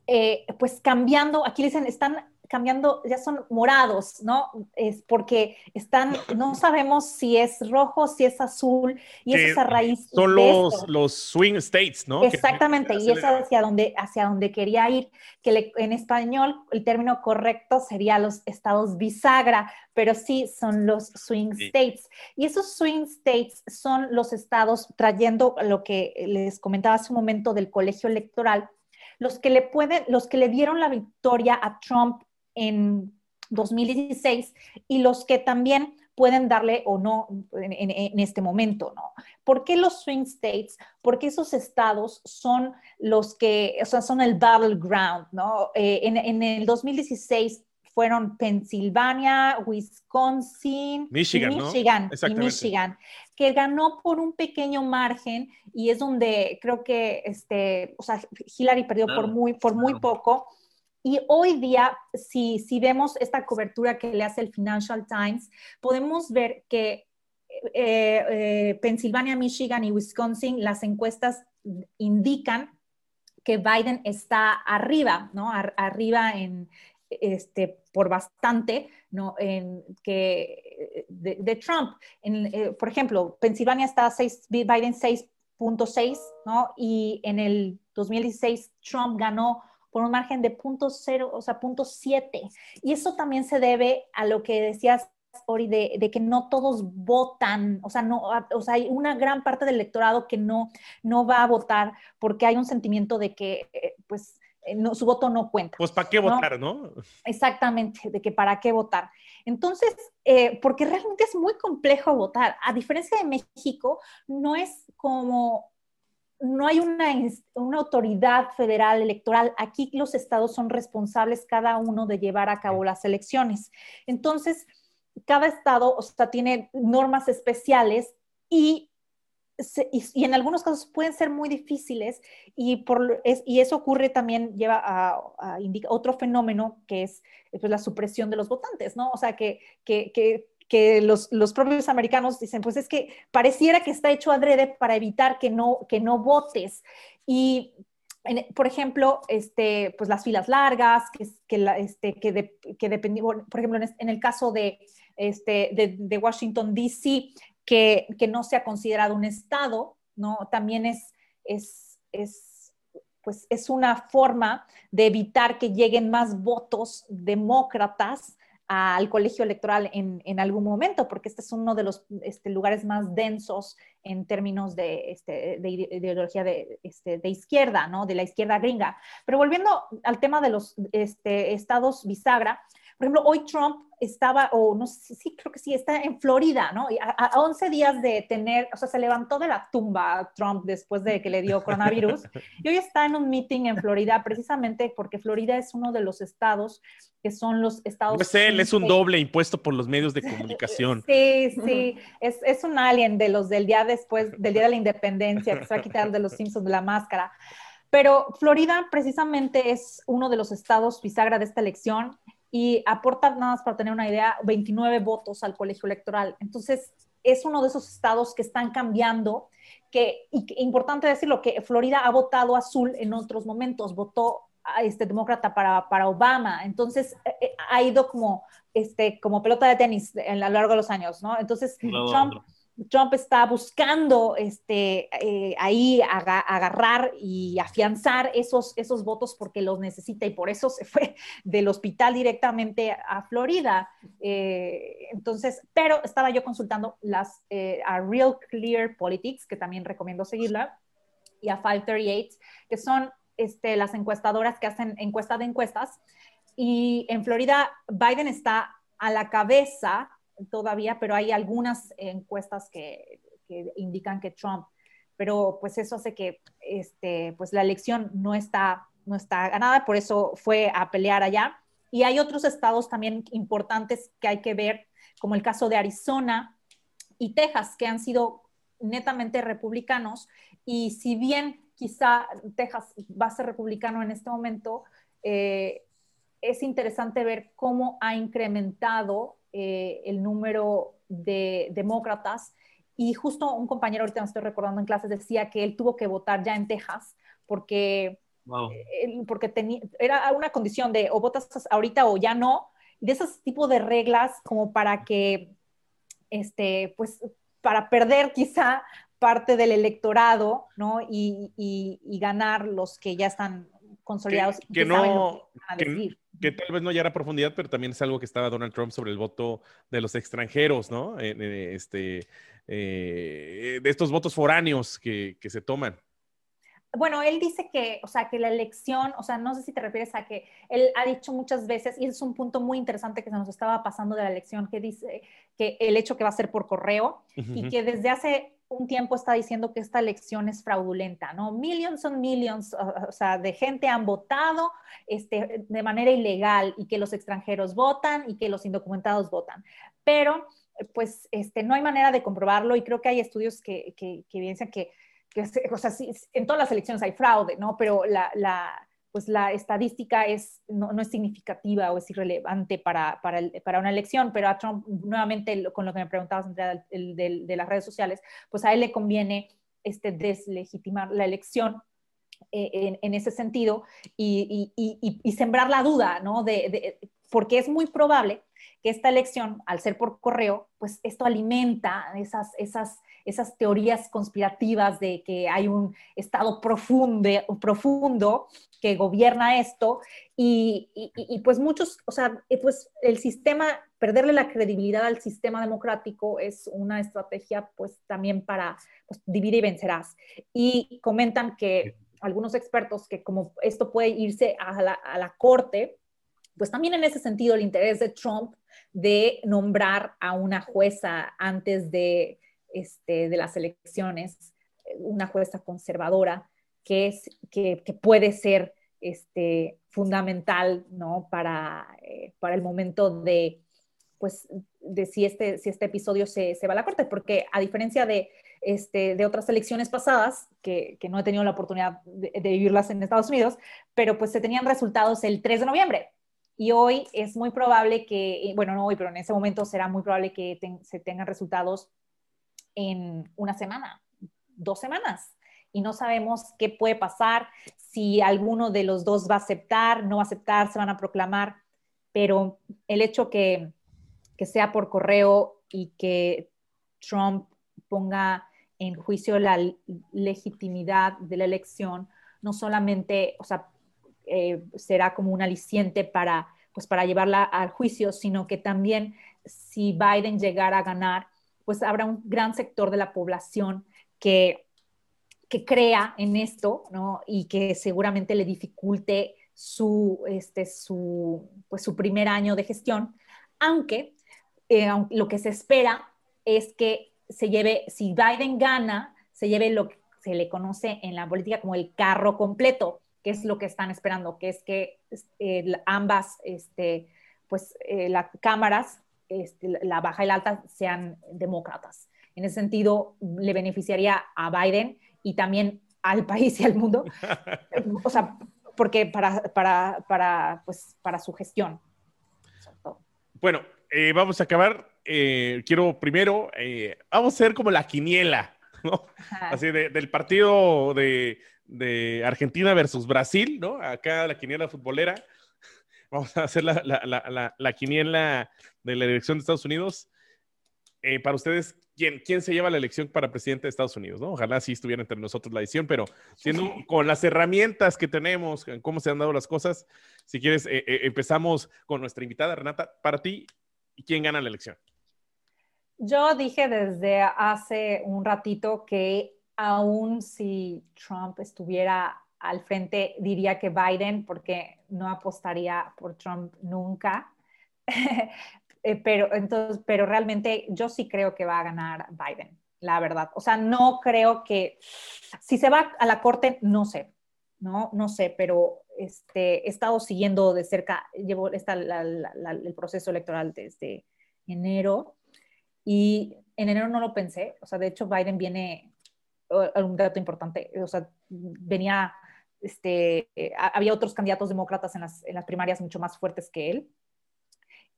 eh, pues cambiando, aquí dicen, están cambiando, ya son morados, ¿no? Es porque están, no sabemos si es rojo, si es azul, y eso es a raíz Son los, los swing states, ¿no? Exactamente, y eso hacia donde, hacia donde quería ir, que en español el término correcto sería los estados bisagra, pero sí son los swing states. Y esos swing states son los estados, trayendo lo que les comentaba hace un momento del colegio electoral, los que le pueden, los que le dieron la victoria a Trump en 2016 y los que también pueden darle o no en, este momento, ¿no? ¿Por qué los swing states? Porque esos estados son los que, o sea, son el battleground, ¿no? Eh, en, el 2016 fueron Pensilvania, Wisconsin, Michigan, Michigan, y Michigan, que ganó por un pequeño margen y es donde creo que, este, o sea, Hillary perdió por muy, por muy poco y hoy día, si, si vemos esta cobertura que le hace el Financial Times, podemos ver que eh, eh, Pensilvania, Michigan y Wisconsin, las encuestas indican que Biden está arriba, ¿no? arriba en, este, por bastante, ¿no? En que de, Trump. Eh, por ejemplo, Pensilvania está 6, Biden 6.6, ¿no? Y en el 2016 Trump ganó por un margen de punto cero, o sea, punto siete. Y eso también se debe a lo que decías Ori, de, que no todos votan, o sea, no, o sea, hay una gran parte del electorado que no, no va a votar porque hay un sentimiento de que, eh, pues, eh, no, su voto no cuenta. Pues, ¿para qué votar, no? Exactamente, de que para qué votar. Entonces, eh, porque realmente es muy complejo votar. A diferencia de México, no es como no hay una, una, autoridad federal electoral. Aquí los estados son responsables cada uno de llevar a cabo las elecciones. Entonces, cada estado o sea, tiene normas especiales y, y, en algunos casos pueden ser muy difíciles y, por, y eso ocurre también, lleva a, a otro fenómeno que es pues, la supresión de los votantes, ¿no? O sea, que, que, que que los, los, propios americanos dicen, pues es que pareciera que está hecho adrede para evitar que no, que no votes. Y, por ejemplo, este, pues las filas largas, que, que, este, que, que por ejemplo, en, el caso de, este, de Washington, D.C., que, que, no se ha considerado un estado, ¿no? También es, es, es, pues es una forma de evitar que lleguen más votos demócratas al colegio electoral en, en, algún momento, porque este es uno de los este, lugares más densos en términos de, este, de ideología de, este, de, izquierda, ¿no? De la izquierda gringa. Pero volviendo al tema de los este, estados bisagra, por ejemplo, hoy Trump estaba, o no sé, sí, creo que sí, está en Florida, ¿no? A, a, 11 días de tener, o sea, se levantó de la tumba Trump después de que le dio coronavirus y hoy está en un meeting en Florida precisamente porque Florida es uno de los estados que son los estados... Pues él es un doble impuesto por los medios de comunicación. Sí, sí, es, es un alien de los del día después, del día de la independencia, que se va a quitar de los Simpsons de la máscara. Pero Florida precisamente es uno de los estados bisagra de esta elección y aporta, nada más para tener una idea, 29 votos al colegio electoral. Entonces, es uno de esos estados que están cambiando, que, y importante decirlo, que Florida ha votado azul en otros momentos, votó a este demócrata para, para Obama, entonces eh, eh, ha ido como, este, como pelota de tenis a lo largo de los años, ¿no? Entonces, Trump Trump está buscando este, eh, ahí agarrar y afianzar esos, esos votos porque los necesita y por eso se fue del hospital directamente a Florida. Eh, entonces, pero estaba yo consultando las, eh, a Real Clear Politics, que también recomiendo seguirla, y a 538, que son este, las encuestadoras que hacen encuesta de encuestas. Y en Florida, Biden está a la cabeza todavía, pero hay algunas encuestas que, indican que Trump, pero pues eso hace que este, pues la elección no está, no está ganada, por eso fue a pelear allá. Y hay otros estados también importantes que hay que ver, como el caso de Arizona y Texas, que han sido netamente republicanos. Y si bien quizá Texas va a ser republicano en este momento, eh, es interesante ver cómo ha incrementado eh, el número de demócratas. Y justo un compañero, ahorita me estoy recordando en clases, decía que él tuvo que votar ya en Texas porque, eh, porque era una condición de o votas ahorita o ya no, de esos tipos de reglas como para que, este, pues, para perder quizá parte del electorado, ¿no? Y, y, ganar los que ya están consolidados. Que, no, que tal vez no hallara profundidad, pero también es algo que estaba Donald Trump sobre el voto de los extranjeros, ¿no? este, eh, de estos votos foráneos que, que, se toman. Bueno, él dice que, o sea, que la elección, o sea, no sé si te refieres a que él ha dicho muchas veces, y es un punto muy interesante que se nos estaba pasando de la elección, que dice que el hecho que va a ser por correo y que desde hace un tiempo está diciendo que esta elección es fraudulenta, ¿no? Millions son millions, o sea, de gente han votado este, de manera ilegal y que los extranjeros votan y que los indocumentados votan. Pero, pues, este, no hay manera de comprobarlo y creo que hay estudios que, que, que evidencian que, que, o sea, sí, en todas las elecciones hay fraude, ¿no? Pero la, la pues la estadística es, no, es significativa o es irrelevante para, para, una elección, pero a Trump, nuevamente, con lo que me preguntabas de, de, las redes sociales, pues a él le conviene este, deslegitimar la elección eh, en, ese sentido y, y, y, sembrar la duda, ¿no? De, porque es muy probable que esta elección, al ser por correo, pues esto alimenta esas, esas, esas teorías conspirativas de que hay un estado profundo, profundo que gobierna esto y, y, pues muchos, o sea, pues el sistema, perderle la credibilidad al sistema democrático es una estrategia pues también para pues, dividir y vencerás. Y comentan que algunos expertos que como esto puede irse a la, a la corte, pues también en ese sentido el interés de Trump de nombrar a una jueza antes de, este, de las elecciones, una jueza conservadora, que, es, que, puede ser este, fundamental ¿no? para, eh, para el momento de, pues, de si este, si este episodio se, se va a la corte, porque a diferencia de, este, de otras elecciones pasadas, que, que no he tenido la oportunidad de, de, vivirlas en Estados Unidos, pero pues se tenían resultados el 3 de noviembre. Y hoy es muy probable que, eh, bueno, no hoy, pero en ese momento será muy probable que se tengan resultados en una semana, dos semanas. Y no sabemos qué puede pasar, si alguno de los dos va a aceptar, no va a aceptar, se van a proclamar. Pero el hecho que, que sea por correo y que Trump ponga en juicio la legitimidad de la elección, no solamente, o sea, eh, será como un aliciente para, pues, para llevarla al juicio, sino que también si Biden llegara a ganar, pues habrá un gran sector de la población que, que crea en esto, ¿no? Y que seguramente le dificulte su, este, su, pues, su primer año de gestión, aunque eh, lo que se espera es que se lleve, si Biden gana, se lleve lo que se le conoce en la política como el carro completo, qué es lo que están esperando, que es que eh, ambas, este, pues, eh, las cámaras, este, la baja y la alta, sean demócratas. En ese sentido, le beneficiaría a Biden y también al país y al mundo, o sea, porque para, para, para, pues, para su gestión. Bueno, eh, vamos a acabar. quiero primero, vamos a ser como la quiniela, ¿no? Así del partido de, de Argentina versus Brasil, ¿no? Acá la quiniela futbolera. Vamos a hacer la, la, la, quiniela de la elección de Estados Unidos. Eh, para ustedes, ¿quién, ¿quién se lleva la elección para presidente de Estados Unidos? ¿no? Ojalá sí estuviera entre nosotros la edición, pero siendo, con las herramientas que tenemos, cómo se han dado las cosas, si quieres, eh, eh, empezamos con nuestra invitada, Renata. Para ti, ¿quién gana la elección? Yo dije desde hace un ratito que aún si Trump estuviera al frente, diría que Biden, porque no apostaría por Trump nunca. Eh, pero, entonces, pero realmente yo sí creo que va a ganar Biden, la verdad. O sea, no creo que, si se va a la corte, no sé, no, no sé, pero este, he estado siguiendo de cerca, llevo esta, el proceso electoral desde enero y en enero no lo pensé, o sea, de hecho Biden viene un dato importante, o sea, venía, este, eh, había otros candidatos demócratas en las, en las, primarias mucho más fuertes que él.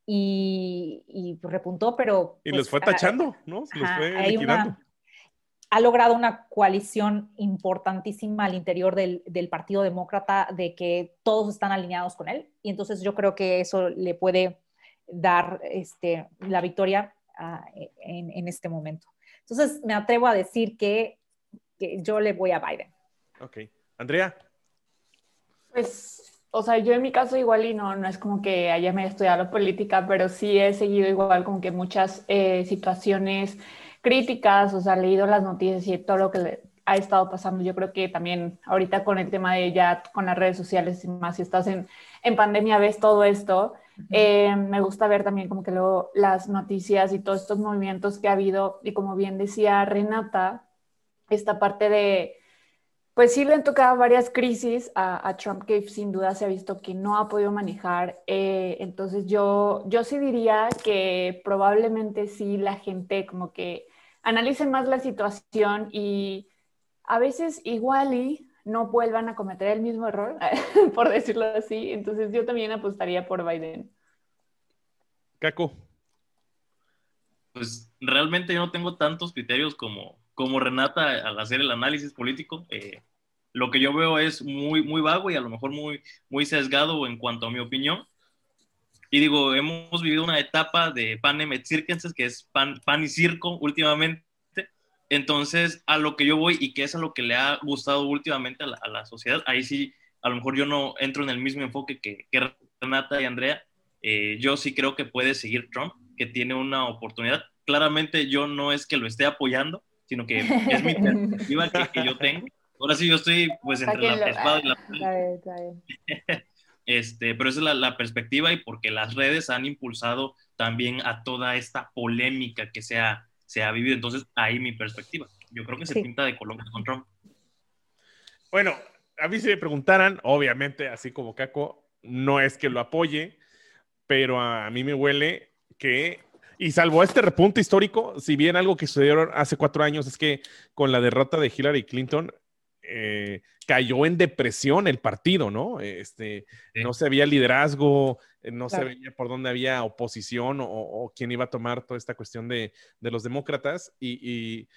Y, y repuntó, pero... Y los fue pues, tachando, ¿no? Se los fue liquidando. ha logrado una coalición importantísima al interior del, del, Partido Demócrata de que todos están alineados con él. Y entonces yo creo que eso le puede dar este, la victoria uh, en, en, este momento. Entonces me atrevo a decir que que yo le voy a Biden. Ok. Andrea. Pues, o sea, yo en mi caso igual y no, no es como que haya me estudiado política, pero sí he seguido igual como que muchas eh, situaciones críticas, o sea, he leído las noticias y todo lo que le ha estado pasando. Yo creo que también ahorita con el tema de ya con las redes sociales y más, si estás en, en pandemia, ves todo esto. Eh, me gusta ver también como que luego las noticias y todos estos movimientos que ha habido y como bien decía Renata, esta parte de, pues sí le han tocado varias crisis a, Trump que sin duda se ha visto que no ha podido manejar. Eh, entonces yo, yo sí diría que probablemente sí la gente como que analice más la situación y a veces igual y no vuelvan a cometer el mismo error, por decirlo así. Entonces yo también apostaría por Biden. Caco. Pues realmente yo no tengo tantos criterios como, como Renata al hacer el análisis político. Eh, lo que yo veo es muy, muy vago y a lo mejor muy, muy sesgado en cuanto a mi opinión. Y digo, hemos vivido una etapa de panem et circenses, que es pan, pan y circo últimamente. Entonces, a lo que yo voy y que es a lo que le ha gustado últimamente a la, sociedad, ahí sí, a lo mejor yo no entro en el mismo enfoque que, que Renata y Andrea. Eh, yo sí creo que puede seguir Trump, que tiene una oportunidad. Claramente yo no es que lo esté apoyando, sino que es mi perspectiva que, yo tengo. Ahora sí, yo estoy pues entre la espada y la... Este, pero esa es la, perspectiva y porque las redes han impulsado también a toda esta polémica que se ha, se ha vivido. Entonces, ahí mi perspectiva. Yo creo que se pinta de Colombia con Trump. Bueno, a mí si me preguntaran, obviamente, así como Caco, no es que lo apoye, pero a mí me huele que, y salvo este repunte histórico, si bien algo que sucedió hace cuatro años es que con la derrota de Hillary Clinton, eh, cayó en depresión el partido, ¿no? Este, No se veía liderazgo, eh, no se veía por dónde había oposición o, quién iba a tomar toda esta cuestión de, los demócratas y, y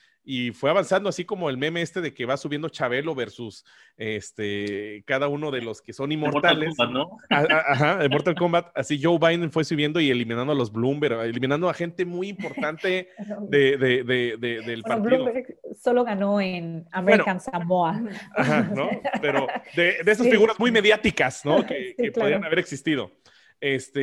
fue avanzando así como el meme este de que va subiendo Chabelo versus este cada uno de los que son inmortales. Mortal Kombat, ¿no? Ajá, de Mortal Kombat. Así Joe Biden fue subiendo y eliminando a los Bloomberg, eliminando a gente muy importante de, de, de, del partido. Bloomberg solo ganó en American Samoa. Ajá, ¿no? Pero de, esas figuras muy mediáticas, ¿no? Que, que podían haber existido. Este,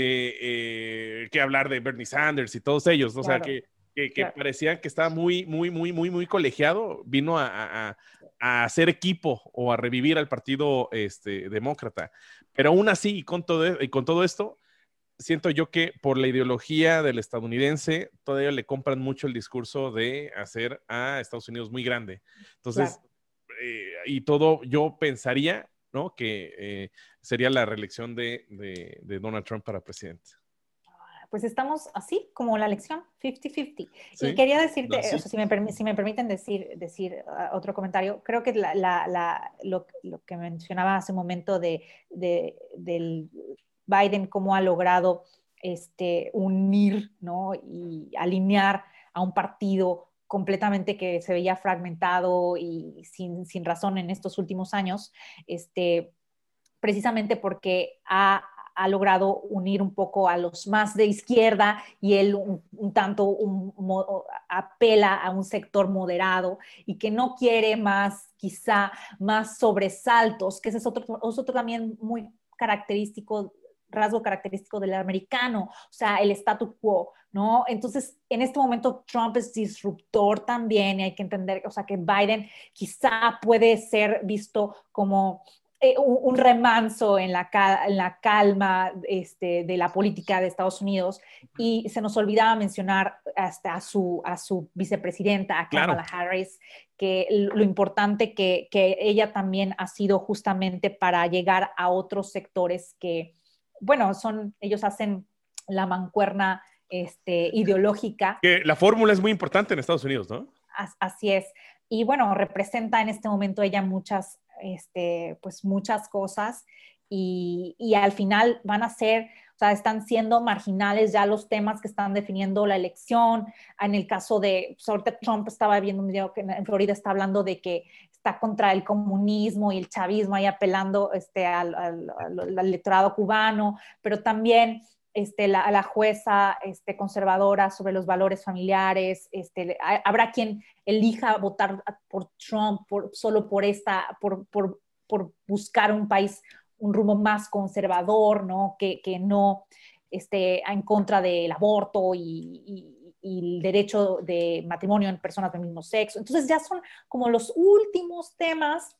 eh, que hablar de Bernie Sanders y todos ellos, ¿no? o sea, que que, parecían que estaba muy, muy, muy, muy, muy colegiado, vino a, hacer equipo o a revivir al partido este, demócrata. Pero aún así, y con, todo, e, y con todo esto, siento yo que por la ideología del estadounidense, todavía le compran mucho el discurso de hacer a Estados Unidos muy grande. Entonces, eh, y todo, yo pensaría, ¿no? Que eh, sería la reelección de, de Donald Trump para presidente pues estamos así como la lección, 50-50. Y quería decirte, si, me si, me permiten decir, decir ah, otro comentario, creo que lo, que mencionaba hace un momento de, del Biden, cómo ha logrado este, unir ¿no? y alinear a un partido completamente que se veía fragmentado y sin, sin razón en estos últimos años, este, precisamente porque ha ha logrado unir un poco a los más de izquierda y él un, tanto un, apela a un sector moderado y que no quiere más, quizá, más sobresaltos, que ese es otro, otro también muy característico rasgo característico del americano, o sea, el statu quo, ¿no? Entonces, en este momento Trump es disruptor también y hay que entender, o sea, que Biden quizá puede ser visto como eh, un, remanso en la, en la calma este, de la política de Estados Unidos y se nos olvidaba mencionar hasta a su, a su vicepresidenta, Kamala Harris, que lo importante que, que, ella también ha sido justamente para llegar a otros sectores que, bueno, son, ellos hacen la mancuerna este, ideológica. Que la fórmula es muy importante en Estados Unidos, ¿no? Así es. Y bueno, representa en este momento ella muchas este, pues muchas cosas y, y, al final van a ser, o sea, están siendo marginales ya los temas que están definiendo la elección. En el caso de, pues ahorita Trump estaba viendo un video que en Florida está hablando de que está contra el comunismo y el chavismo, ahí apelando este, al, al electorado cubano, pero también este, la, jueza este, conservadora sobre los valores familiares, este, habrá quien elija votar por Trump solo por, esta, por, buscar un país, un rumbo más conservador, ¿no? Que, no esté en contra del aborto y, y, el derecho de matrimonio en personas del mismo sexo. Entonces ya son como los últimos temas.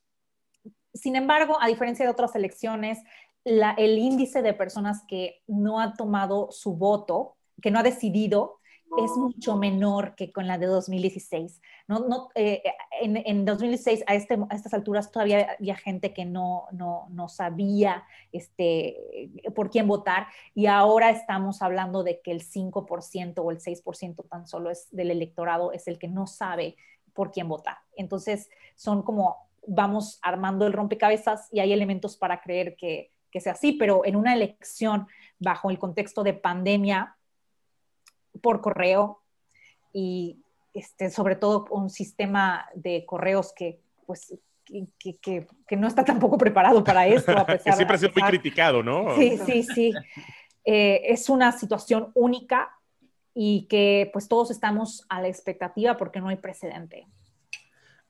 Sin embargo, a diferencia de otras elecciones, el índice de personas que no han tomado su voto, que no ha decidido, es mucho menor que con la de 2016. No, no, eh, en, en, 2016, a, este, a estas alturas, todavía había gente que no, no, no, sabía este, por quién votar y ahora estamos hablando de que el 5% o el 6% tan solo es del electorado es el que no sabe por quién votar. Entonces, son como vamos armando el rompecabezas y hay elementos para creer que que sea así, pero en una elección bajo el contexto de pandemia por correo y este, sobre todo un sistema de correos que pues que, que, no está tampoco preparado para esto. A pesar, que siempre ha sido muy criticado, ¿no? Sí, sí, sí. eh, es una situación única y que pues todos estamos a la expectativa porque no hay precedente.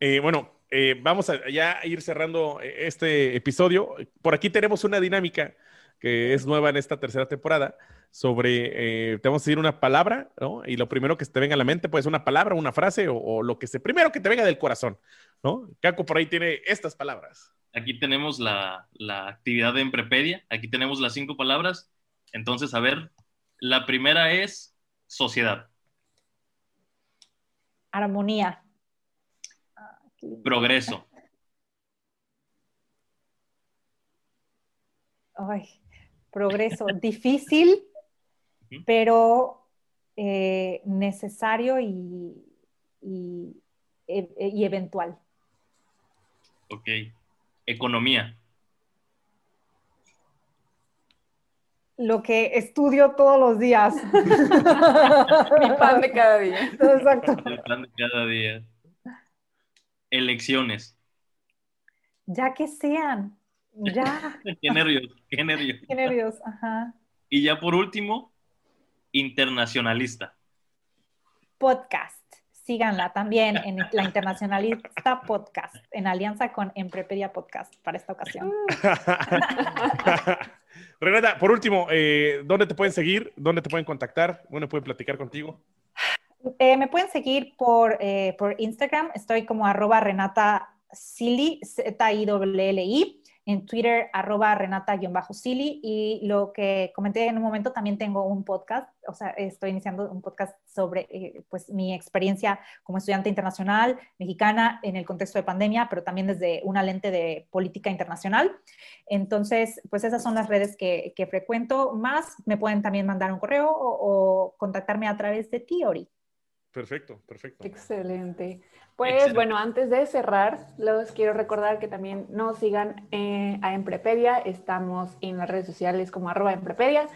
Eh, bueno, eh, vamos a ya ir cerrando este episodio. Por aquí tenemos una dinámica que es nueva en esta tercera temporada sobre, te vamos a decir una palabra, ¿no? Y lo primero que te venga a la mente puede ser una palabra, una frase o, lo que se, primero que te venga del corazón, ¿no? Caco por ahí tiene estas palabras. Aquí tenemos la, la actividad de Emprepedia, aquí tenemos las cinco palabras. Entonces, a ver, la primera es sociedad. Armonía. Progreso. Ay, progreso. Difícil, pero eh, necesario y, y, e, y eventual. Ok. Economía. Lo que estudio todos los días. Mi pan de cada día. Exacto. El pan de cada día. Elecciones. Ya que sean. Ya. qué nervios, qué nervios. Qué nervios, ajá. Y ya por último, internacionalista. Podcast síganla también en la Internacionalista Podcast, en alianza con Emprepedia Podcast para esta ocasión. Renata, por último, eh, ¿dónde te pueden seguir? ¿Dónde te pueden contactar? ¿Dónde pueden platicar contigo? Eh, me pueden seguir por, eh, por Instagram, estoy como arroba Renata Sili, Z-I-L-L-I en Twitter, arroba renata-sili. Y lo que comenté en un momento, también tengo un podcast, o sea, estoy iniciando un podcast sobre eh, pues mi experiencia como estudiante internacional mexicana en el contexto de pandemia, pero también desde una lente de política internacional. Entonces, pues esas son las redes que, que frecuento. Más me pueden también mandar un correo o, contactarme a través de Theory. Perfecto, perfecto. Excelente. Pues bueno, antes de cerrar, los quiero recordar que también nos sigan eh, a Emprepedia. Estamos en las redes sociales como arroba Emprepedia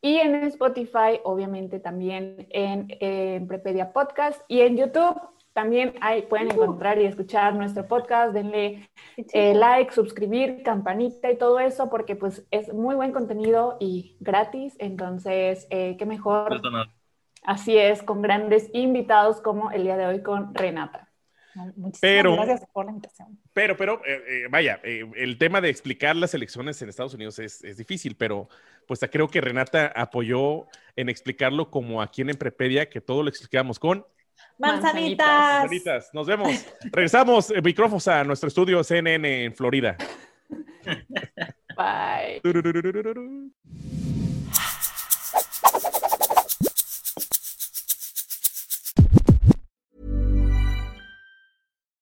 y en Spotify, obviamente también en eh, Emprepedia Podcast y en YouTube. También ahí pueden encontrar y escuchar nuestro podcast. Denle eh, like, suscribir, campanita y todo eso porque pues es muy buen contenido y gratis. Entonces, qué mejor. Así es, con grandes invitados como el día de hoy con Renata. Muchísimas pero, gracias por la invitación. Pero, pero, eh, eh, vaya, eh, el tema de explicar las elecciones en Estados Unidos es, es, difícil, pero pues creo que Renata apoyó en explicarlo como aquí en Emprepedia, que todo lo explicamos con manzanitas. manzanitas. Nos vemos. Regresamos micrófonos a nuestro estudio CNN en Florida. Bye.